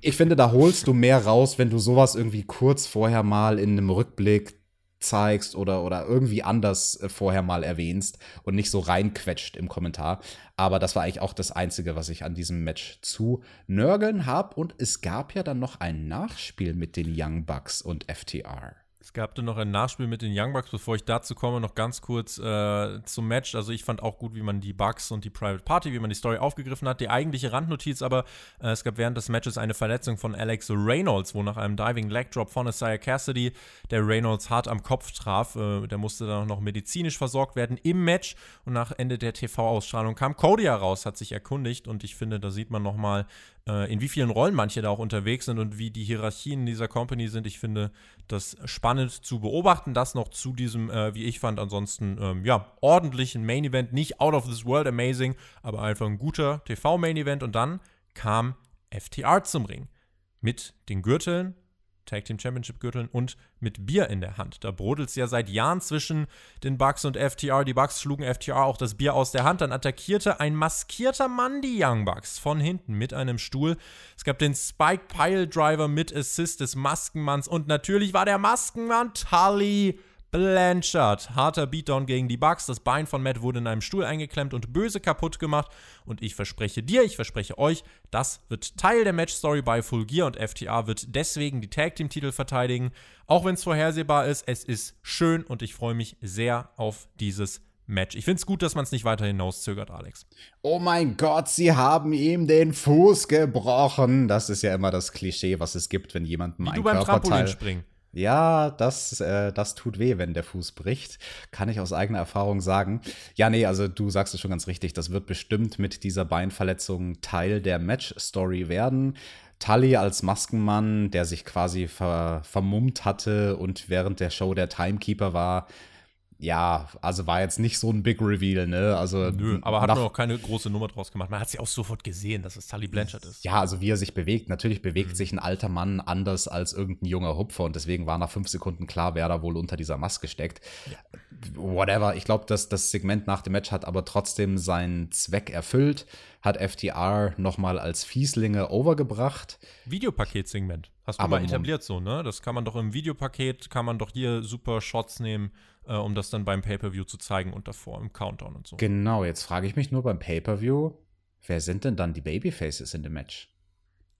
A: Ich finde, da holst du mehr raus, wenn du sowas irgendwie kurz vorher mal in einem Rückblick zeigst oder, oder irgendwie anders äh, vorher mal erwähnst und nicht so reinquetscht im Kommentar. Aber das war eigentlich auch das Einzige, was ich an diesem Match zu nörgeln habe. Und es gab ja dann noch ein Nachspiel mit den Young Bucks und FTR.
B: Es gab dann noch ein Nachspiel mit den Young Bucks. Bevor ich dazu komme, noch ganz kurz äh, zum Match. Also ich fand auch gut, wie man die Bucks und die Private Party, wie man die Story aufgegriffen hat. Die eigentliche Randnotiz aber, äh, es gab während des Matches eine Verletzung von Alex Reynolds, wo nach einem Diving Leg Drop von Isaiah Cassidy der Reynolds hart am Kopf traf. Äh, der musste dann auch noch medizinisch versorgt werden im Match. Und nach Ende der TV-Ausstrahlung kam Cody heraus, hat sich erkundigt. Und ich finde, da sieht man nochmal, in wie vielen Rollen manche da auch unterwegs sind und wie die Hierarchien dieser Company sind. Ich finde das spannend zu beobachten. Das noch zu diesem, äh, wie ich fand, ansonsten ähm, ja, ordentlichen Main Event. Nicht out of this world amazing, aber einfach ein guter TV-Main Event. Und dann kam FTR zum Ring mit den Gürteln Tag Team Championship Gürteln und mit Bier in der Hand. Da brodelt es ja seit Jahren zwischen den Bucks und FTR. Die Bucks schlugen FTR auch das Bier aus der Hand. Dann attackierte ein maskierter Mann die Young Bucks von hinten mit einem Stuhl. Es gab den Spike Pile Driver mit Assist des Maskenmanns und natürlich war der Maskenmann Tully Blanchard. Harter Beatdown gegen die Bucks. Das Bein von Matt wurde in einem Stuhl eingeklemmt und böse kaputt gemacht. Und ich verspreche dir, ich verspreche euch, das wird Teil der Matchstory bei Full Gear und FTA wird deswegen die Tag Team Titel verteidigen. Auch wenn es vorhersehbar ist, es ist schön und ich freue mich sehr auf dieses Match. Ich finde es gut, dass man es nicht weiter hinauszögert, Alex.
A: Oh mein Gott, sie haben ihm den Fuß gebrochen. Das ist ja immer das Klischee, was es gibt, wenn jemandem
B: Wie
A: ein
B: du beim Trampolin springen.
A: Ja, das, äh, das tut weh, wenn der Fuß bricht. Kann ich aus eigener Erfahrung sagen. Ja, nee, also du sagst es schon ganz richtig. Das wird bestimmt mit dieser Beinverletzung Teil der Match-Story werden. Tully als Maskenmann, der sich quasi ver vermummt hatte und während der Show der Timekeeper war, ja, also war jetzt nicht so ein Big Reveal, ne? Also,
B: Nö, aber hat man auch keine große Nummer draus gemacht. Man hat sie auch sofort gesehen, dass es Tully Blanchard ist.
A: Ja, also wie er sich bewegt. Natürlich bewegt mhm. sich ein alter Mann anders als irgendein junger Hupfer und deswegen war nach fünf Sekunden klar, wer da wohl unter dieser Maske steckt. Ja. Whatever. Ich glaube, dass das Segment nach dem Match hat aber trotzdem seinen Zweck erfüllt. Hat FTR nochmal als Fieslinge overgebracht.
B: Videopaketsegment. Hast du aber mal etabliert so, ne? Das kann man doch im Videopaket, kann man doch hier super Shots nehmen äh, um das dann beim Pay-Per-View zu zeigen und davor im Countdown und so.
A: Genau, jetzt frage ich mich nur beim Pay-Per-View, wer sind denn dann die Babyfaces in dem Match?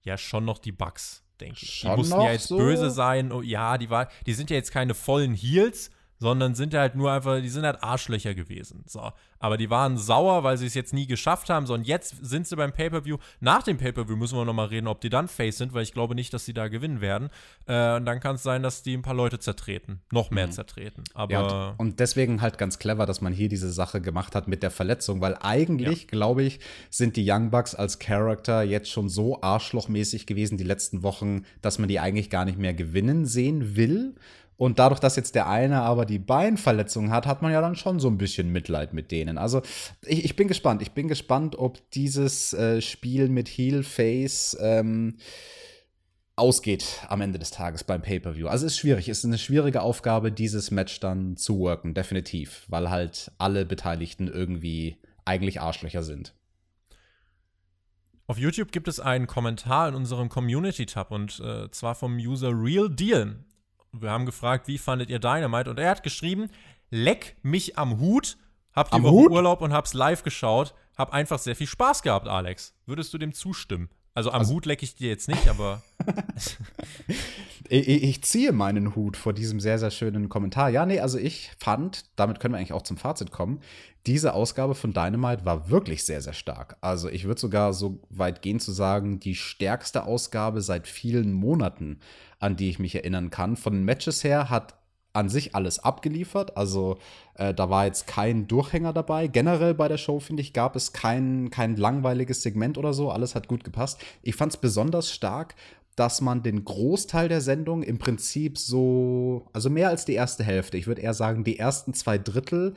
B: Ja, schon noch die Bugs, denke ich.
A: Schon
B: die mussten ja jetzt so? böse sein. Oh, ja, die, war, die sind ja jetzt keine vollen Heels, sondern sind halt nur einfach, die sind halt Arschlöcher gewesen. So. Aber die waren sauer, weil sie es jetzt nie geschafft haben, sondern jetzt sind sie beim Pay-Per-View. Nach dem Pay-Per-View müssen wir nochmal reden, ob die dann Face sind, weil ich glaube nicht, dass sie da gewinnen werden. Äh, und dann kann es sein, dass die ein paar Leute zertreten. Noch mehr mhm. zertreten. Aber
A: ja, und, und, deswegen halt ganz clever, dass man hier diese Sache gemacht hat mit der Verletzung, weil eigentlich, ja. glaube ich, sind die Young Bucks als Charakter jetzt schon so arschlochmäßig gewesen die letzten Wochen, dass man die eigentlich gar nicht mehr gewinnen sehen will. Und dadurch, dass jetzt der eine aber die Beinverletzung hat, hat man ja dann schon so ein bisschen Mitleid mit denen. Also ich, ich bin gespannt. Ich bin gespannt, ob dieses äh, Spiel mit Heel Face ähm, ausgeht am Ende des Tages beim Pay-per-View. Also es ist schwierig. Es ist eine schwierige Aufgabe, dieses Match dann zu worken, definitiv, weil halt alle Beteiligten irgendwie eigentlich Arschlöcher sind.
B: Auf YouTube gibt es einen Kommentar in unserem Community-Tab und äh, zwar vom User Real Deal. Wir haben gefragt, wie fandet ihr Dynamite? Und er hat geschrieben, leck mich am Hut, hab die am Woche Hut? Urlaub und hab's live geschaut, hab einfach sehr viel Spaß gehabt, Alex. Würdest du dem zustimmen? Also am also, Hut lecke ich dir jetzt nicht, aber.
A: ich, ich, ziehe meinen Hut vor diesem sehr, sehr schönen Kommentar. Ja, nee, also ich fand, damit können wir eigentlich auch zum Fazit kommen, diese Ausgabe von Dynamite war wirklich sehr, sehr stark. Also ich würde sogar so weit gehen zu sagen, die stärkste Ausgabe seit vielen Monaten, an die ich mich erinnern kann. Von den Matches her hat an sich alles abgeliefert. Also äh, da war jetzt kein Durchhänger dabei. Generell bei der Show, finde ich, gab es kein, kein langweiliges Segment oder so. Alles hat gut gepasst. Ich fand es besonders stark, dass man den Großteil der Sendung im Prinzip so, also mehr als die erste Hälfte, ich würde eher sagen, die ersten zwei Drittel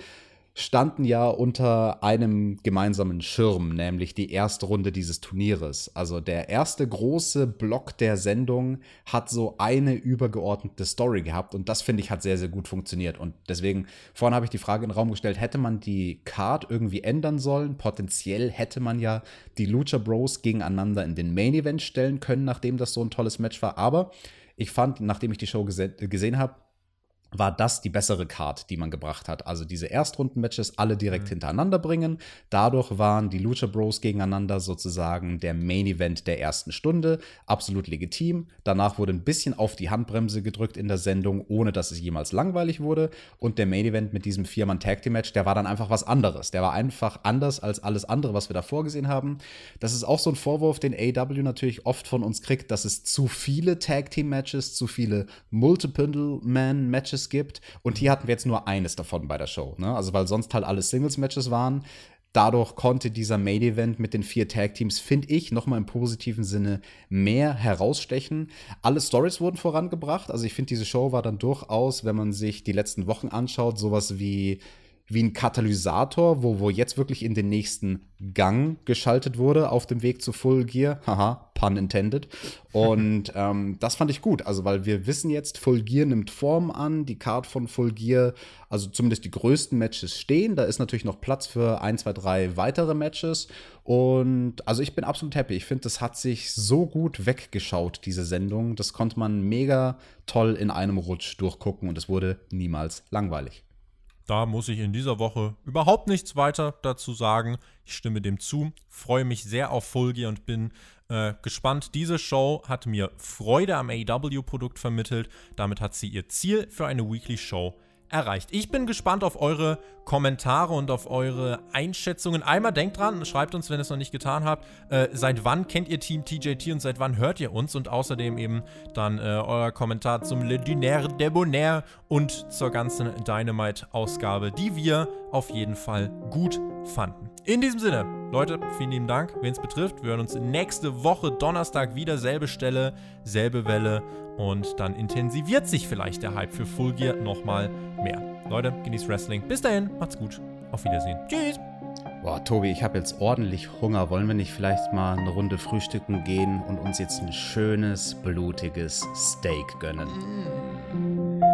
A: standen ja unter einem gemeinsamen Schirm, nämlich die erste Runde dieses Turnieres. Also der erste große Block der Sendung hat so eine übergeordnete Story gehabt und das finde ich hat sehr, sehr gut funktioniert. Und deswegen, vorhin habe ich die Frage in den Raum gestellt, hätte man die Card irgendwie ändern sollen? Potenziell hätte man ja die Lucha Bros gegeneinander in den Main Event stellen können, nachdem das so ein tolles Match war. Aber ich fand, nachdem ich die Show gese gesehen habe, war das die bessere Card, die man gebracht hat. Also diese Erstrunden-Matches alle direkt mhm. hintereinander bringen. Dadurch waren die Lucha Bros gegeneinander sozusagen der Main Event der ersten Stunde. Absolut legitim. Danach wurde ein bisschen auf die Handbremse gedrückt in der Sendung, ohne dass es jemals langweilig wurde. Und der Main Event mit diesem Viermann-Tag-Team-Match, der war dann einfach was anderes. Der war einfach anders als alles andere, was wir davor gesehen haben. Das ist auch so ein Vorwurf, den AW natürlich oft von uns kriegt, dass es zu viele Tag-Team-Matches, zu viele Multiple-Man-Matches Matches gibt. Und hier hatten wir jetzt nur eines davon bei der Show. Ne? Also, weil sonst halt alle Singles-Matches waren. Dadurch konnte dieser Main Event mit den vier Tag Teams, finde ich, nochmal im positiven Sinne mehr herausstechen. Alle Stories wurden vorangebracht. Also ich finde, diese Show war dann durchaus, wenn man sich die letzten Wochen anschaut, sowas wie wie ein Katalysator, wo, wo jetzt wirklich in den nächsten Gang geschaltet wurde auf dem Weg zu Full Gear. Haha, pun intended. Und ähm, das fand ich gut, also weil wir wissen jetzt, Full Gear nimmt Form an, die Card von Full Gear, also zumindest die größten Matches stehen. Da ist natürlich noch Platz für ein, zwei, drei weitere Matches. Und also ich bin absolut happy. Ich finde, das hat sich so gut weggeschaut, diese Sendung. Das konnte man mega toll in einem Rutsch durchgucken und es wurde niemals langweilig.
B: Da muss ich in dieser Woche überhaupt nichts weiter dazu sagen. Ich stimme dem zu, freue mich sehr auf Folge und bin äh, gespannt. Diese Show hat mir Freude am AW-Produkt vermittelt. Damit hat sie ihr Ziel für eine Weekly Show erreicht. Ich bin gespannt auf eure Kommentare und auf eure Einschätzungen. Einmal denkt dran, schreibt uns, wenn ihr es noch nicht getan habt, äh, seit wann kennt ihr Team TJT und seit wann hört ihr uns? Und außerdem eben dann äh, euer Kommentar zum Le Dunaire Debonair und zur ganzen Dynamite-Ausgabe, die wir auf jeden Fall gut fanden. In diesem Sinne, Leute, vielen lieben Dank, wen es betrifft. Wir hören uns nächste Woche Donnerstag wieder, selbe Stelle, selbe Welle und dann intensiviert sich vielleicht der Hype für Full Gear nochmal mehr. Leute, genießt Wrestling. Bis dahin, macht's gut. Auf Wiedersehen. Tschüss.
A: Boah, Tobi, ich habe jetzt ordentlich Hunger. Wollen wir nicht vielleicht mal eine Runde frühstücken gehen und uns jetzt ein schönes, blutiges Steak gönnen? Mm.